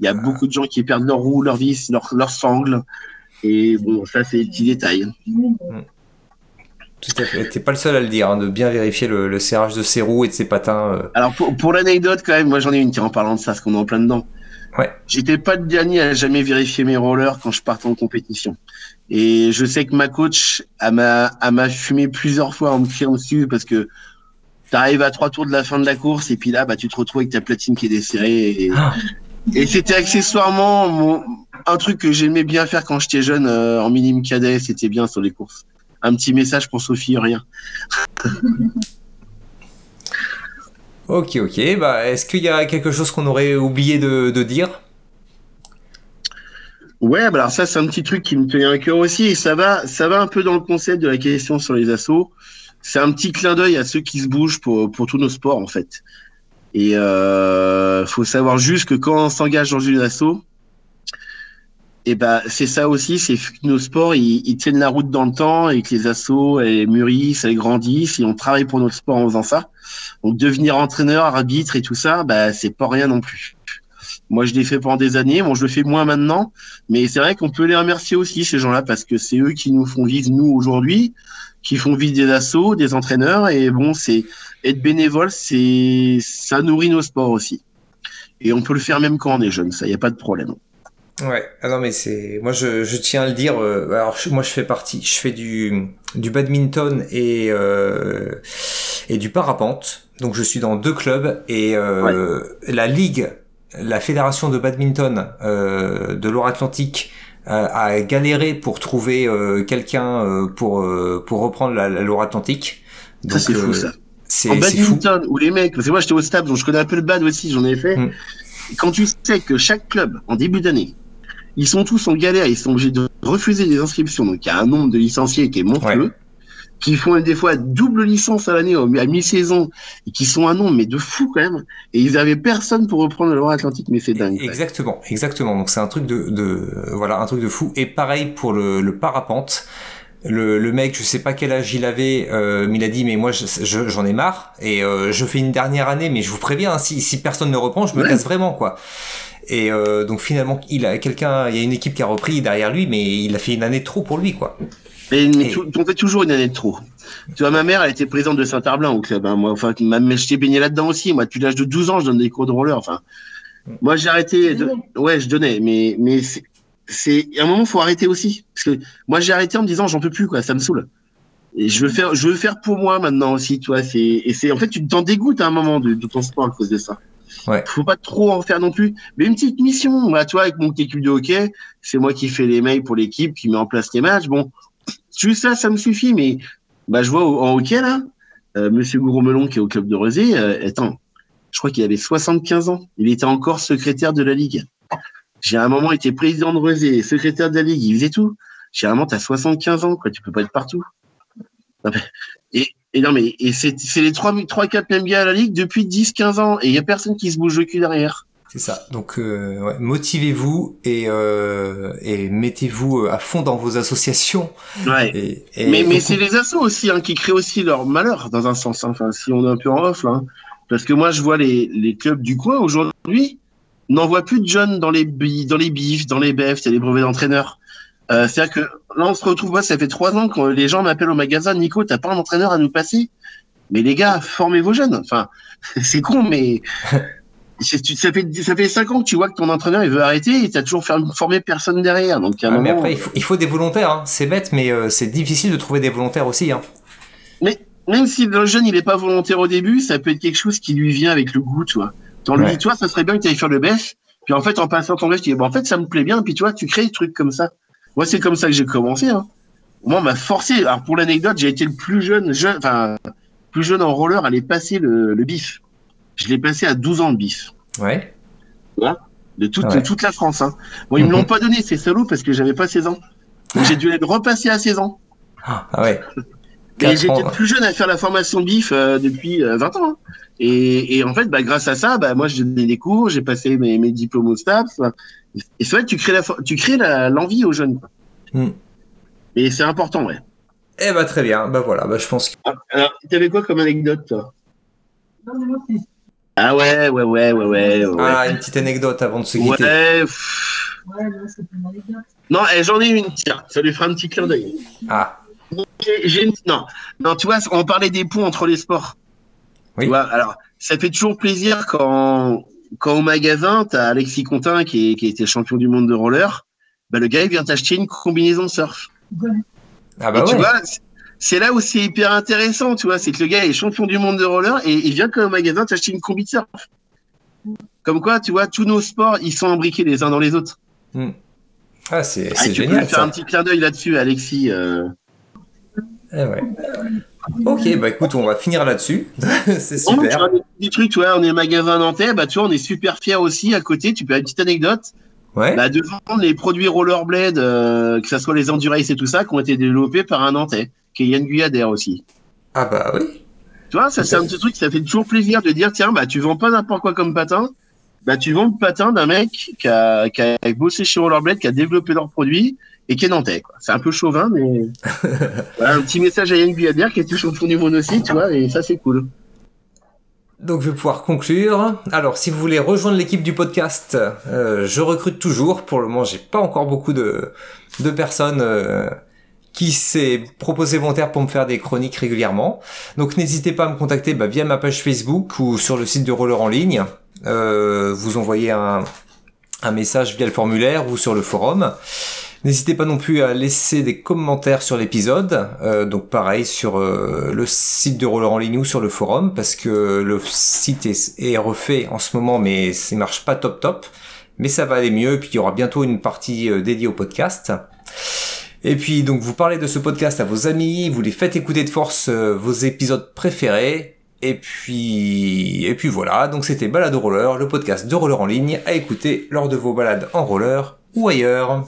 Il y a ah. beaucoup de gens qui perdent leur roue, leur vis, leur leur sangle, et bon ça c'est des petits détails. Mm. Tout à fait. T'es pas le seul à le dire, hein, de bien vérifier le, le, serrage de ses roues et de ses patins. Euh. Alors pour, pour l'anecdote quand même, moi j'en ai une en parlant de ça, parce qu'on est en plein dedans. Ouais. J'étais pas le dernier à jamais vérifier mes rollers quand je partais en compétition. Et je sais que ma coach a m'a m'a fumé plusieurs fois en me criant dessus parce que t'arrives à trois tours de la fin de la course et puis là bah tu te retrouves avec ta platine qui est desserrée et, ah. et c'était accessoirement mon, un truc que j'aimais bien faire quand j'étais jeune euh, en minime cadet, c'était bien sur les courses un petit message pour Sophie, rien. ok, ok. Bah, Est-ce qu'il y a quelque chose qu'on aurait oublié de, dire? Ouais, bah alors ça c'est un petit truc qui me tenait à cœur aussi et ça va, ça va un peu dans le concept de la question sur les assauts. C'est un petit clin d'œil à ceux qui se bougent pour, pour tous nos sports en fait. Et euh, faut savoir juste que quand on s'engage dans une assaut, et ben c'est ça aussi, c'est que nos sports ils, tiennent la route dans le temps et que les assos elles mûrissent, elles grandissent et on travaille pour notre sport en faisant ça. Donc devenir entraîneur, arbitre et tout ça, bah c'est pas rien non plus. Moi je l'ai fait pendant des années, bon je le fais moins maintenant, mais c'est vrai qu'on peut les remercier aussi ces gens-là parce que c'est eux qui nous font vivre nous aujourd'hui, qui font vivre des assos, des entraîneurs et bon c'est être bénévole, c'est ça nourrit nos sports aussi. Et on peut le faire même quand on est jeune, ça y a pas de problème. Ouais, ah non mais c'est moi je, je tiens à le dire. Euh, alors moi je fais partie, je fais du du badminton et euh, et du parapente. Donc je suis dans deux clubs et euh, la ligue, la fédération de badminton euh, de Loire-Atlantique euh, a galéré pour trouver quelqu'un pour pour reprendre la, la Loire-Atlantique. Ça c'est fou ça. C'est en badminton où les mecs, parce que moi j'étais au stade donc je connais un peu le bad aussi, j'en ai fait. Mm. Quand tu sais que chaque club en début d'année ils sont tous en galère, ils sont obligés de refuser des inscriptions. Donc il y a un nombre de licenciés qui est monstrueux, qui font des fois double licence à l'année, à mi-saison, et qui sont un nombre, mais de fou quand même. Et ils avaient personne pour reprendre le Loire-Atlantique, mais c'est dingue. Exactement, exactement. Donc c'est un truc de, de, voilà, un truc de fou. Et pareil pour le, le parapente. Le, le, mec, je sais pas quel âge il avait, euh, mais il a dit mais moi j'en ai marre et euh, je fais une dernière année, mais je vous préviens, hein, si, si personne ne reprend, je me casse vraiment quoi. Et euh, donc finalement, il a quelqu'un, il y a une équipe qui a repris derrière lui, mais il a fait une année de trop pour lui, quoi. Mais, mais on fait toujours une année de trop. Tu vois, ma mère, elle était présidente de Saint-Herblain au club. Hein. Moi, enfin, je t'ai baigné là-dedans aussi. Moi, depuis l'âge de 12 ans, je donne des cours de roller. Enfin, moi, j'ai arrêté. De... Ouais, je donnais, mais mais c'est à un moment, faut arrêter aussi. Parce que moi, j'ai arrêté en me disant, j'en peux plus, quoi. Ça me saoule. Et je veux faire, je veux faire pour moi maintenant aussi, tu vois. C'est et c'est en fait, tu t'en dégoûtes à un moment de, de ton sport à cause de ça. Ouais. Faut pas trop en faire non plus. Mais une petite mission, bah, tu vois, avec mon équipe de hockey, c'est moi qui fais les mails pour l'équipe, qui met en place les matchs. Bon, juste ça, ça me suffit. Mais bah, je vois en hockey, là, euh, Monsieur Gourmelon, qui est au club de Rezé, euh, attends, je crois qu'il avait 75 ans. Il était encore secrétaire de la Ligue. J'ai à un moment été président de Rezé, secrétaire de la Ligue, il faisait tout. J'ai un moment, t'as 75 ans, quoi, tu peux pas être partout. Et, non, mais et c'est les 3, 3 4 mêmes gars à la Ligue depuis 10-15 ans, et il y a personne qui se bouge le cul derrière. C'est ça. Donc euh, ouais, motivez-vous et, euh, et mettez-vous à fond dans vos associations. Ouais. Et, et mais mais c'est les assos aussi hein, qui créent aussi leur malheur dans un sens. hein. Enfin, si on est un peu en off là, hein. parce que moi je vois les, les clubs du coin aujourd'hui n'envoient plus de jeunes dans les dans les bifs, dans les BF, c'est les brevets d'entraîneurs. Euh, C'est-à-dire que là on se retrouve, moi ça fait trois ans que les gens m'appellent au magasin, Nico, t'as pas un entraîneur à nous passer? Mais les gars, formez vos jeunes. Enfin, c'est con, mais ça fait ça fait cinq ans que tu vois que ton entraîneur il veut arrêter et t'as toujours formé personne derrière. Donc à un Ah, mais après, il faut, il faut des volontaires. Hein. C'est bête, mais euh, c'est difficile de trouver des volontaires aussi. Hein. même si le jeune il est pas volontaire au début, ça peut être quelque chose qui lui vient avec le goût, tu vois. Lui Ouais. dis, toi, ça serait bien que tu ailles faire le BEF, puis en fait, en passant ton BEF, tu dis, bon, en fait, ça me plaît bien, puis tu vois, tu crées des trucs comme ça. Moi, c'est comme ça que j'ai commencé, hein. Moi, on m'a forcé. Alors, pour l'anecdote, j'ai été le plus jeune, jeune, enfin, plus jeune en roller à aller passer le, le BIF. Je l'ai passé à 12 ans de BIF. Ouais. De toute, Ouais. de toute la France, hein. Bon, ils me Mhm. l'ont pas donné, ces salauds, parce que j'avais pas 16 ans. J'ai dû le repasser à 16 ans. Ah ouais. Et j'étais plus jeune à faire la formation BIF euh, depuis euh, 20 ans. hein. Et, et en fait, bah, grâce à ça, bah, moi, j'ai donné des cours, j'ai passé mes, mes diplômes au STAPS. Et c'est vrai que tu crées la, for- tu crées la- l'envie aux jeunes. Hmm. Et c'est important, ouais. Eh bah très bien. Bah voilà. Bah je pense. Que... Alors, t'avais quoi comme anecdote, toi? Ah ouais, ouais, ouais, ouais, ouais. ouais. Ah une petite anecdote avant de se quitter. Ouais, pff. Non, eh, j'en ai une, tiens, ça lui fera un petit clin d'œil. Ah J'ai- j'ai une- Non, non, tu vois, on parlait des ponts entre les sports. Oui. Tu vois, alors, ça fait toujours plaisir quand, quand au magasin, t'as Alexis Contin qui, est, qui été champion du monde de roller. Bah, le gars, il vient t'acheter une combinaison surf. ah bah et tu ouais. vois, c'est- là où c'est hyper intéressant, tu vois, c'est que le gars est champion du monde de roller et il vient comme au magasin t'acheter une combi de surf. Comme quoi, tu vois, tous nos sports, ils sont imbriqués les uns dans les autres. Ah c'est Ah, c'est tu peux génial faire ça. un petit clin d'œil là-dessus, Alexis. euh. Eh ouais. Ok bah écoute on va finir là-dessus. c'est tu super. vois, des petits trucs, tu vois, on est magasin nantais, bah, tu vois, on est super fiers aussi à côté. Tu peux avoir une petite anecdote. Ouais. Bah, de vendre les produits rollerblade, euh, que ce soit les Endurace et tout ça, qui ont été développés par un nantais, qui est Yann Guyadère aussi. Ah bah oui. Tu vois, ça, c'est un petit truc, ça fait toujours plaisir de dire, tiens, bah, tu vends pas n'importe quoi comme patin. Bah, tu vends le patin d'un mec qui a, qui a bossé chez Rollerblade, qui a développé leurs produits et qui est nantais, quoi. C'est un peu chauvin, mais voilà, un petit message à Yann Guyadère qui était champion du monde aussi, tu vois, et ça, c'est cool. Donc je vais pouvoir conclure. Alors si vous voulez rejoindre l'équipe du podcast, euh, je recrute toujours. Pour le moment, j'ai pas encore beaucoup de, de personnes euh, qui s'est proposé volontaire pour me faire des chroniques régulièrement. Donc n'hésitez pas à me contacter bah, via ma page Facebook ou sur le site de Roller en ligne. Euh, vous envoyez un, un message via le formulaire ou sur le forum. N'hésitez pas non plus à laisser des commentaires sur l'épisode, euh, donc pareil sur euh, le site de Roller en ligne ou sur le forum, parce que le site est, refait en ce moment, mais ça marche pas top top. Mais ça va aller mieux, et puis il y aura bientôt une partie euh, dédiée au podcast. Et puis donc vous parlez de ce podcast à vos amis, vous les faites écouter de force vos épisodes préférés. Et puis et puis voilà, donc c'était Balade au roller, le podcast de roller en ligne à écouter lors de vos balades en roller ou ailleurs.